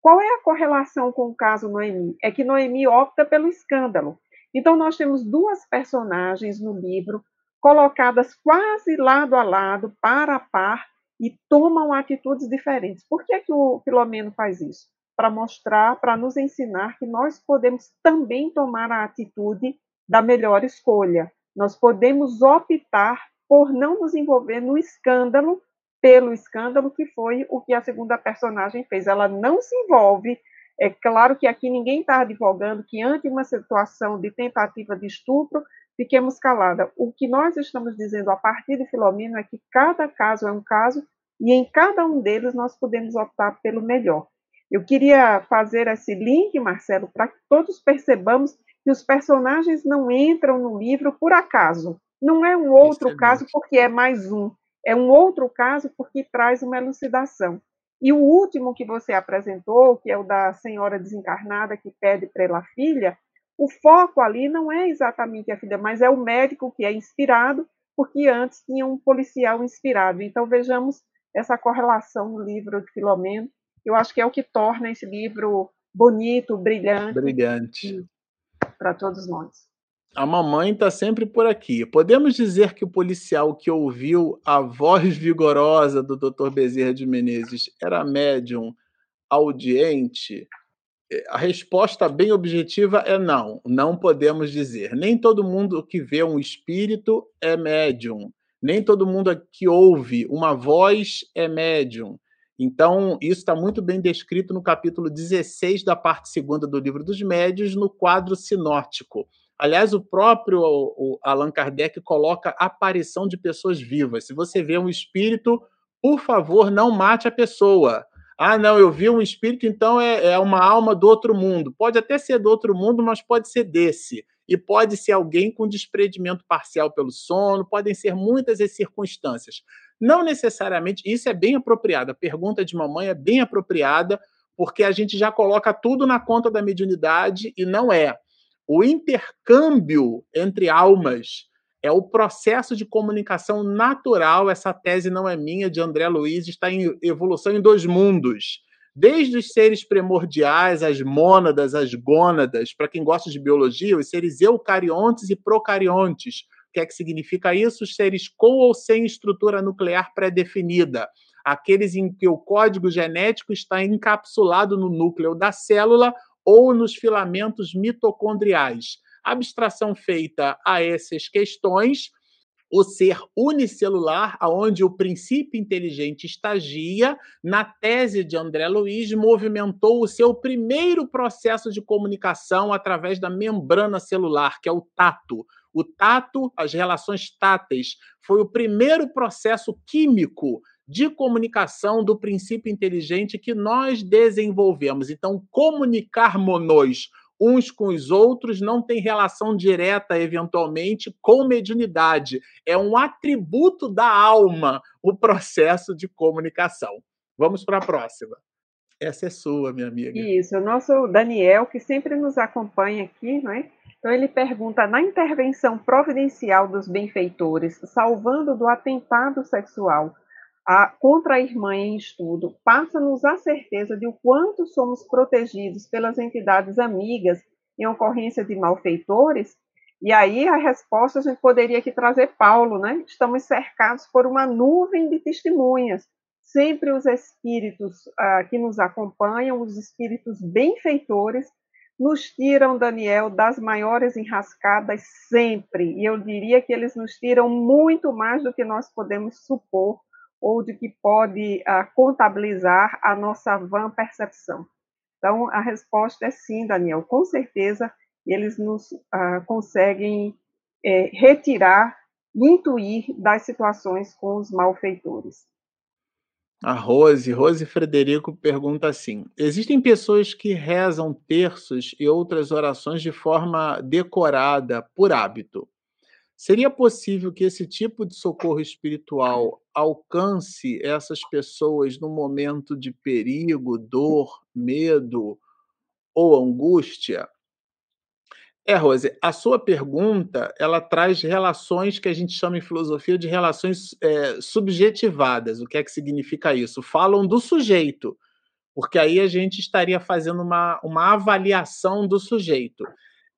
Qual é a correlação com o caso Noemi? É que Noemi opta pelo escândalo. Então, nós temos duas personagens no livro colocadas quase lado a lado, par a par, e tomam atitudes diferentes. Por que, é que o Filomeno faz isso? Para mostrar, para nos ensinar que nós podemos também tomar a atitude da melhor escolha. Nós podemos optar por não nos envolver no escândalo, pelo escândalo que foi o que a segunda personagem fez. Ela não se envolve. É claro que aqui ninguém está advogando que, ante uma situação de tentativa de estupro, fiquemos calada. O que nós estamos dizendo a partir de Filomeno é que cada caso é um caso e em cada um deles nós podemos optar pelo melhor. Eu queria fazer esse link, Marcelo, para que todos percebamos que os personagens não entram no livro por acaso. Não é um outro caso porque é mais um. É um outro caso porque traz uma elucidação. E o último que você apresentou, que é o da senhora desencarnada que pede pela filha, o foco ali não é exatamente a filha, mas é o médico que é inspirado, porque antes tinha um policial inspirado. Então vejamos essa correlação no livro de Filomeno. Eu acho que é o que torna esse livro bonito, brilhante. Brilhante para todos nós. A mamãe está sempre por aqui. Podemos dizer que o policial que ouviu a voz vigorosa do Dr. Bezerra de Menezes era médium audiente? a resposta bem objetiva é não. Não podemos dizer. Nem todo mundo que vê um espírito é médium. Nem todo mundo que ouve uma voz é médium. Então, isso está muito bem descrito no capítulo 16 da parte segunda do Livro dos Médios, no quadro sinótico. Aliás, o próprio o Allan Kardec coloca aparição de pessoas vivas. Se você vê um espírito, por favor, não mate a pessoa. Ah, não, eu vi um espírito, então é, é uma alma do outro mundo. Pode até ser do outro mundo, mas pode ser desse. E pode ser alguém com desprendimento parcial pelo sono, podem ser muitas as circunstâncias. Não necessariamente, isso é bem apropriado. A pergunta de mamãe é bem apropriada, porque a gente já coloca tudo na conta da mediunidade e não é. O intercâmbio entre almas é o processo de comunicação natural. Essa tese não é minha, de André Luiz, está em evolução em dois mundos. Desde os seres primordiais, as mônadas, as gônadas, para quem gosta de biologia, os seres eucariontes e procariontes. Que é que significa isso? Os seres com ou sem estrutura nuclear pré-definida. Aqueles em que o código genético está encapsulado no núcleo da célula ou nos filamentos mitocondriais abstração feita a essas questões, o ser unicelular, aonde o princípio inteligente estagia, na tese de André Luiz, movimentou o seu primeiro processo de comunicação através da membrana celular, que é o tato. O tato, as relações táteis, foi o primeiro processo químico de comunicação do princípio inteligente que nós desenvolvemos. Então, comunicar-monos uns com os outros, não tem relação direta, eventualmente, com mediunidade. É um atributo da alma o processo de comunicação. Vamos para a próxima. Essa é sua, minha amiga. Isso, o nosso Daniel, que sempre nos acompanha aqui, não é? Então ele pergunta: na intervenção providencial dos benfeitores, salvando do atentado sexual, a, contra a irmã em estudo passa-nos a certeza de o quanto somos protegidos pelas entidades amigas em ocorrência de malfeitores, e aí a resposta a gente poderia aqui trazer Paulo, né? Estamos cercados por uma nuvem de testemunhas. Sempre os espíritos ah, que nos acompanham, os espíritos benfeitores, nos tiram, Daniel, das maiores enrascadas sempre. E eu diria que eles nos tiram muito mais do que nós podemos supor ou de que pode uh, contabilizar a nossa vã percepção? Então, a resposta é sim, Daniel, com certeza eles nos uh, conseguem é, retirar, intuir das situações com os malfeitores. A Rose, Rose Frederico pergunta assim: existem pessoas que rezam terços e outras orações de forma decorada, por hábito. Seria possível que esse tipo de socorro espiritual alcance essas pessoas no momento de perigo, dor, medo ou angústia? É, Rose, a sua pergunta ela traz relações que a gente chama em filosofia de relações é, subjetivadas. O que é que significa isso? Falam do sujeito, porque aí a gente estaria fazendo uma, uma avaliação do sujeito.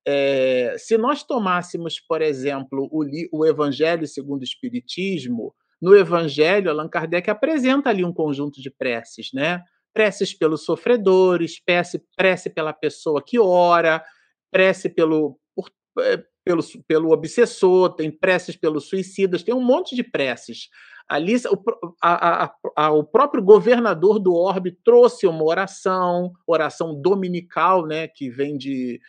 É, se nós tomássemos, por exemplo, o, o Evangelho segundo o Espiritismo, no Evangelho, Allan Kardec apresenta ali um conjunto de preces, né? Preces pelos sofredores, prece, prece pela pessoa que ora, prece pelo, por, é, pelo, pelo obsessor, tem preces pelos suicidas, tem um monte de preces. Ali, o, a, a, a, o próprio governador do orbe trouxe uma oração, oração dominical, né, que vem de,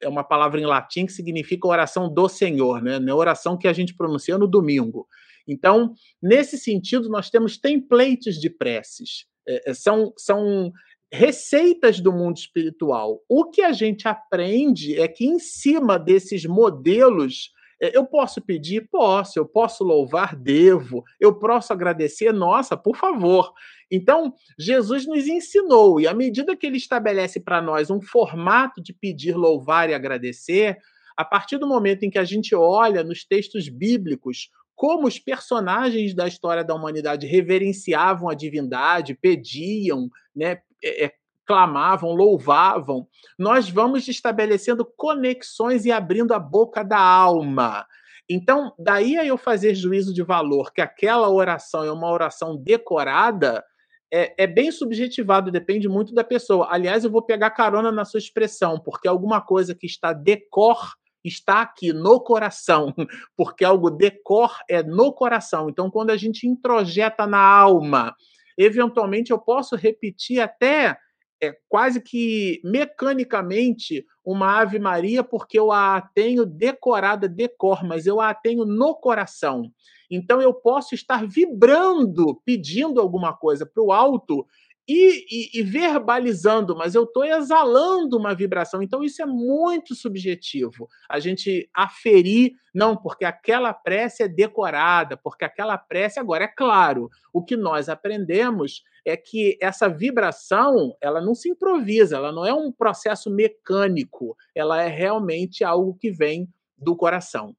é uma palavra em latim que significa oração do Senhor, né? É oração que a gente pronuncia no domingo. Então, nesse sentido, nós temos templates de preces. É, é, são, são receitas do mundo espiritual. O que a gente aprende é que, em cima desses modelos, é, eu posso pedir? Posso. Eu posso louvar? Devo. Eu posso agradecer? Nossa, por favor. Então, Jesus nos ensinou, e à medida que ele estabelece para nós um formato de pedir, louvar e agradecer, a partir do momento em que a gente olha nos textos bíblicos como os personagens da história da humanidade reverenciavam a divindade, pediam, né, é, é clamavam, louvavam, nós vamos estabelecendo conexões e abrindo a boca da alma. Então, daí a eu fazer juízo de valor que aquela oração é uma oração decorada, é, é, bem subjetivado, depende muito da pessoa. Aliás, eu vou pegar carona na sua expressão, porque alguma coisa que está decor está aqui no coração, [laughs] porque algo decor é no coração. Então, quando a gente introjeta na alma, eventualmente eu posso repetir até é, quase que mecanicamente uma Ave Maria, porque eu a tenho decorada, decor, mas eu a tenho no coração. Então eu posso estar vibrando, pedindo alguma coisa para o alto e, e, e, verbalizando, mas eu estou exalando uma vibração. Então, isso é muito subjetivo. A gente aferir, não, porque aquela prece é decorada, porque aquela prece, agora, é claro, o que nós aprendemos é que essa vibração, ela não se improvisa, ela não é um processo mecânico, ela é realmente algo que vem do coração.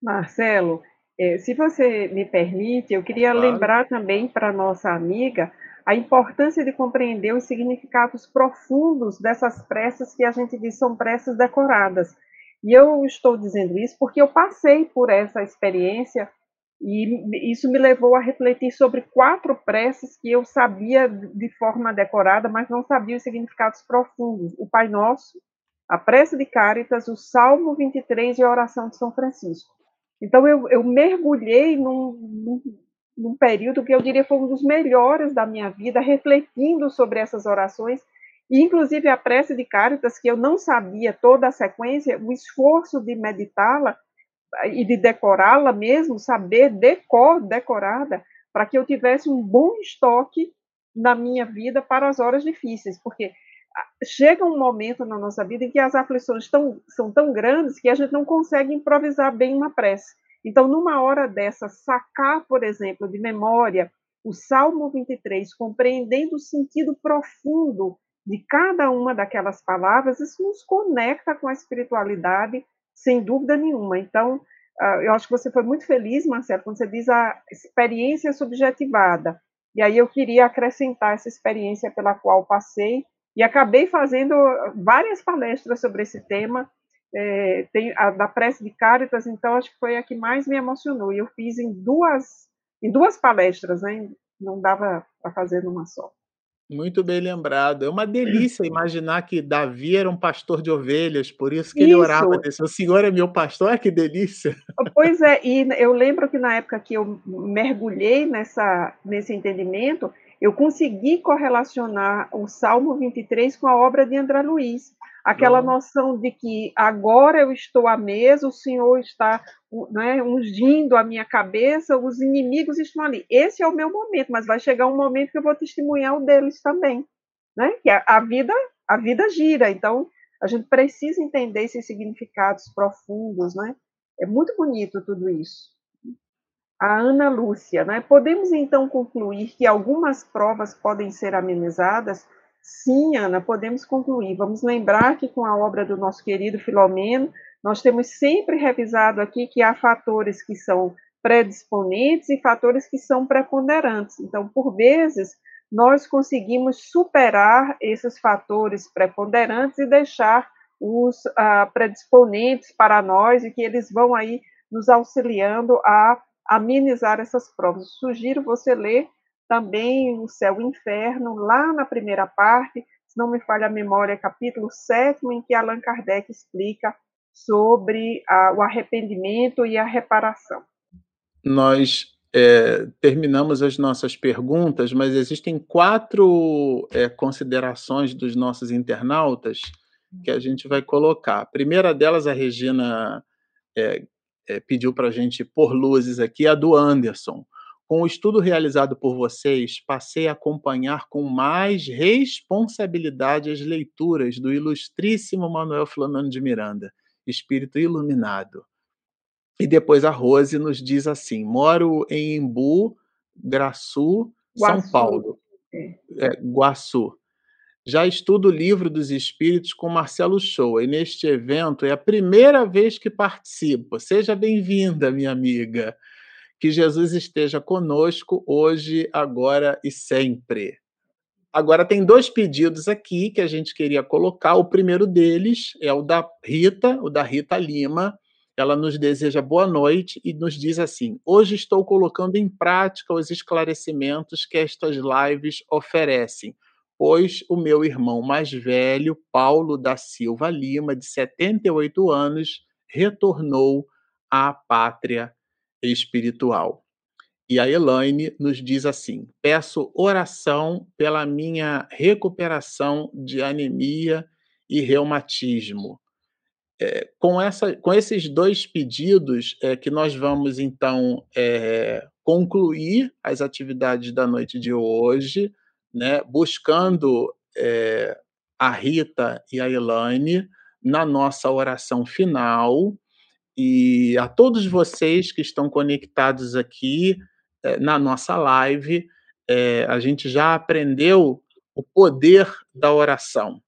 Marcelo, eh, se você me permite, eu queria claro. lembrar também para nossa amiga a importância de compreender os significados profundos dessas preces que a gente diz são preces decoradas. E eu estou dizendo isso porque eu passei por essa experiência e isso me levou a refletir sobre quatro preces que eu sabia de forma decorada, mas não sabia os significados profundos. O Pai Nosso, a prece de Cáritas, o Salmo 23 e a oração de São Francisco. Então eu, eu mergulhei num, num período que eu diria foi um dos melhores da minha vida, refletindo sobre essas orações, e inclusive a prece de Cáritas, que eu não sabia toda a sequência, o esforço de meditá-la e de decorá-la mesmo, saber decor, decorada, para que eu tivesse um bom estoque na minha vida para as horas difíceis, porque chega um momento na nossa vida em que as aflições tão, são tão grandes que a gente não consegue improvisar bem uma prece. Então, numa hora dessa, sacar, por exemplo, de memória o Salmo 23, compreendendo o sentido profundo de cada uma daquelas palavras, isso nos conecta com a espiritualidade, sem dúvida nenhuma. Então, ah, eu acho que você foi muito feliz, Marcelo, quando você diz a experiência subjetivada. E aí eu queria acrescentar essa experiência pela qual passei e acabei fazendo várias palestras sobre esse tema é, tem a da prece de Caritas, então acho que foi a que mais me emocionou. E eu fiz em duas, em duas palestras, né? não dava para fazer numa só. Muito bem lembrado. É uma delícia imaginar que Davi era um pastor de ovelhas, por isso que isso. ele orava desse. O Senhor é meu pastor, que delícia. Pois é, e eu lembro que na época que eu mergulhei nessa, nesse entendimento, eu consegui correlacionar o Salmo 23 com a obra de André Luiz aquela noção de que agora eu estou à mesa, o Senhor está né, ungindo a minha cabeça, os inimigos estão ali. Esse é o meu momento, mas vai chegar um momento que eu vou testemunhar o deles também, né? Que a, a vida, a vida gira. Então, a gente precisa entender esses significados profundos, né? É muito bonito tudo isso. A Ana Lúcia, né? Podemos então concluir que algumas provas podem ser amenizadas Sim, Ana, podemos concluir. Vamos lembrar que com a obra do nosso querido Filomeno, nós temos sempre revisado aqui que há fatores que são predisponentes e fatores que são preponderantes. Então, por vezes, nós conseguimos superar esses fatores preponderantes e deixar os uh, predisponentes para nós e que eles vão aí nos auxiliando a amenizar essas provas. Sugiro você ler também o céu e o inferno, lá na primeira parte, se não me falha a memória, capítulo 7, em que Allan Kardec explica sobre a, o arrependimento e a reparação. Nós é, terminamos as nossas perguntas, mas existem quatro é, considerações dos nossos internautas que a gente vai colocar. A primeira delas, a Regina é, é pediu para a gente pôr luzes aqui, a do Anderson. Com o estudo realizado por vocês, passei a acompanhar com mais responsabilidade as leituras do ilustríssimo Manuel Filomeno de Miranda, Espírito Iluminado. E depois a Rose nos diz assim: moro em Embu, Graçu, São Paulo. É. é, Guaçu. Já estudo o livro dos Espíritos com Marcelo Show, e neste evento é a primeira vez que participo. Seja bem-vinda, minha amiga. Que Jesus esteja conosco hoje, agora e sempre. Agora, tem dois pedidos aqui que a gente queria colocar. O primeiro deles é o da Rita, o da Rita Lima. ela nos deseja boa noite e nos diz assim: Hoje estou colocando em prática os esclarecimentos que estas lives oferecem, pois o meu irmão mais velho, Paulo da Silva Lima, de 78 anos, retornou à pátria espiritual. E a Elaine nos diz assim: Peço oração pela minha recuperação de anemia e reumatismo é, com, essa, com esses dois pedidos é que nós vamos então é, concluir as atividades da noite de hoje, né, buscando é, a Rita e a Elaine na nossa oração final. E a todos vocês que estão conectados aqui é, na nossa live, é, a gente já aprendeu o poder da oração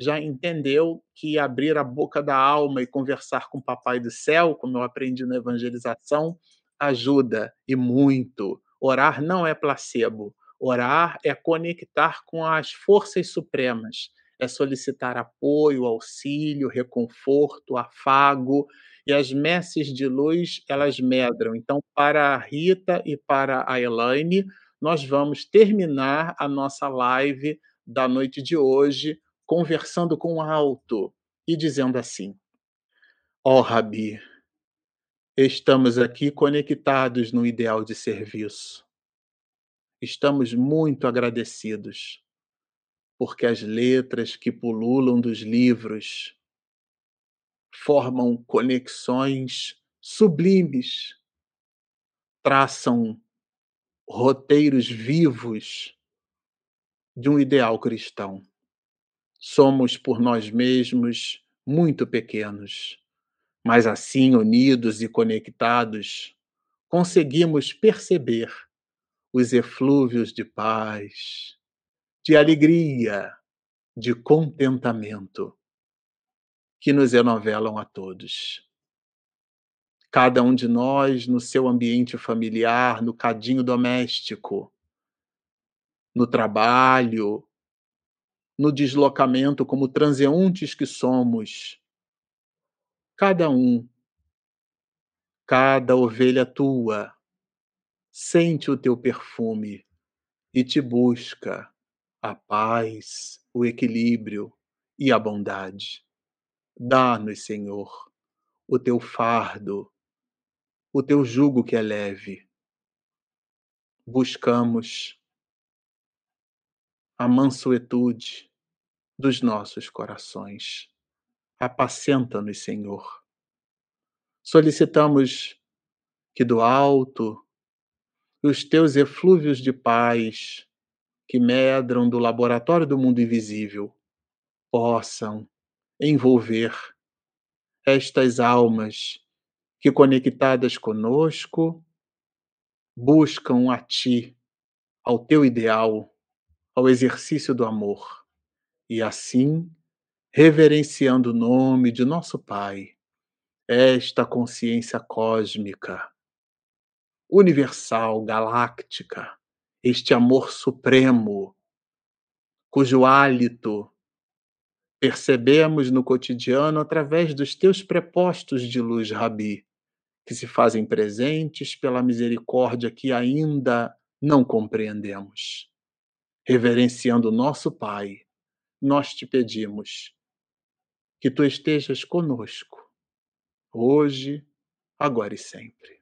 já entendeu que abrir a boca da alma e conversar com o Papai do Céu, como eu aprendi na evangelização, ajuda e muito. Orar não é placebo. Orar é conectar com as forças supremas, é solicitar apoio, auxílio, reconforto, afago, e as messes de luz, elas medram. Então, para a Rita e para a Elaine, nós vamos terminar a nossa live da noite de hoje conversando com alto e dizendo assim: Ó oh, Rabi, estamos aqui conectados no ideal de serviço. Estamos muito agradecidos, porque as letras que pululam dos livros formam conexões sublimes, traçam roteiros vivos de um ideal cristão. Somos por nós mesmos muito pequenos, mas assim, unidos e conectados, conseguimos perceber os eflúvios de paz, de alegria, de contentamento que nos enovelam a todos. Cada um de nós no seu ambiente familiar, no cadinho doméstico, no trabalho, no deslocamento como transeuntes que somos. Cada um, cada ovelha tua, sente o teu perfume e te busca a paz, o equilíbrio e a bondade. Dá-nos, Senhor, o teu fardo, o teu jugo que é leve. Buscamos a mansuetude, dos nossos corações. Apacenta-nos, Senhor. Solicitamos que do alto os teus eflúvios de paz que medram do laboratório do mundo invisível possam envolver estas almas que, conectadas conosco, buscam a Ti, ao Teu ideal, ao exercício do amor. E assim, reverenciando o nome de nosso Pai, esta consciência cósmica, universal, galáctica, este amor supremo, cujo hálito percebemos no cotidiano através dos teus prepostos de luz, Rabi, que se fazem presentes pela misericórdia que ainda não compreendemos. Reverenciando nosso Pai, nós te pedimos que tu estejas conosco, hoje, agora e sempre.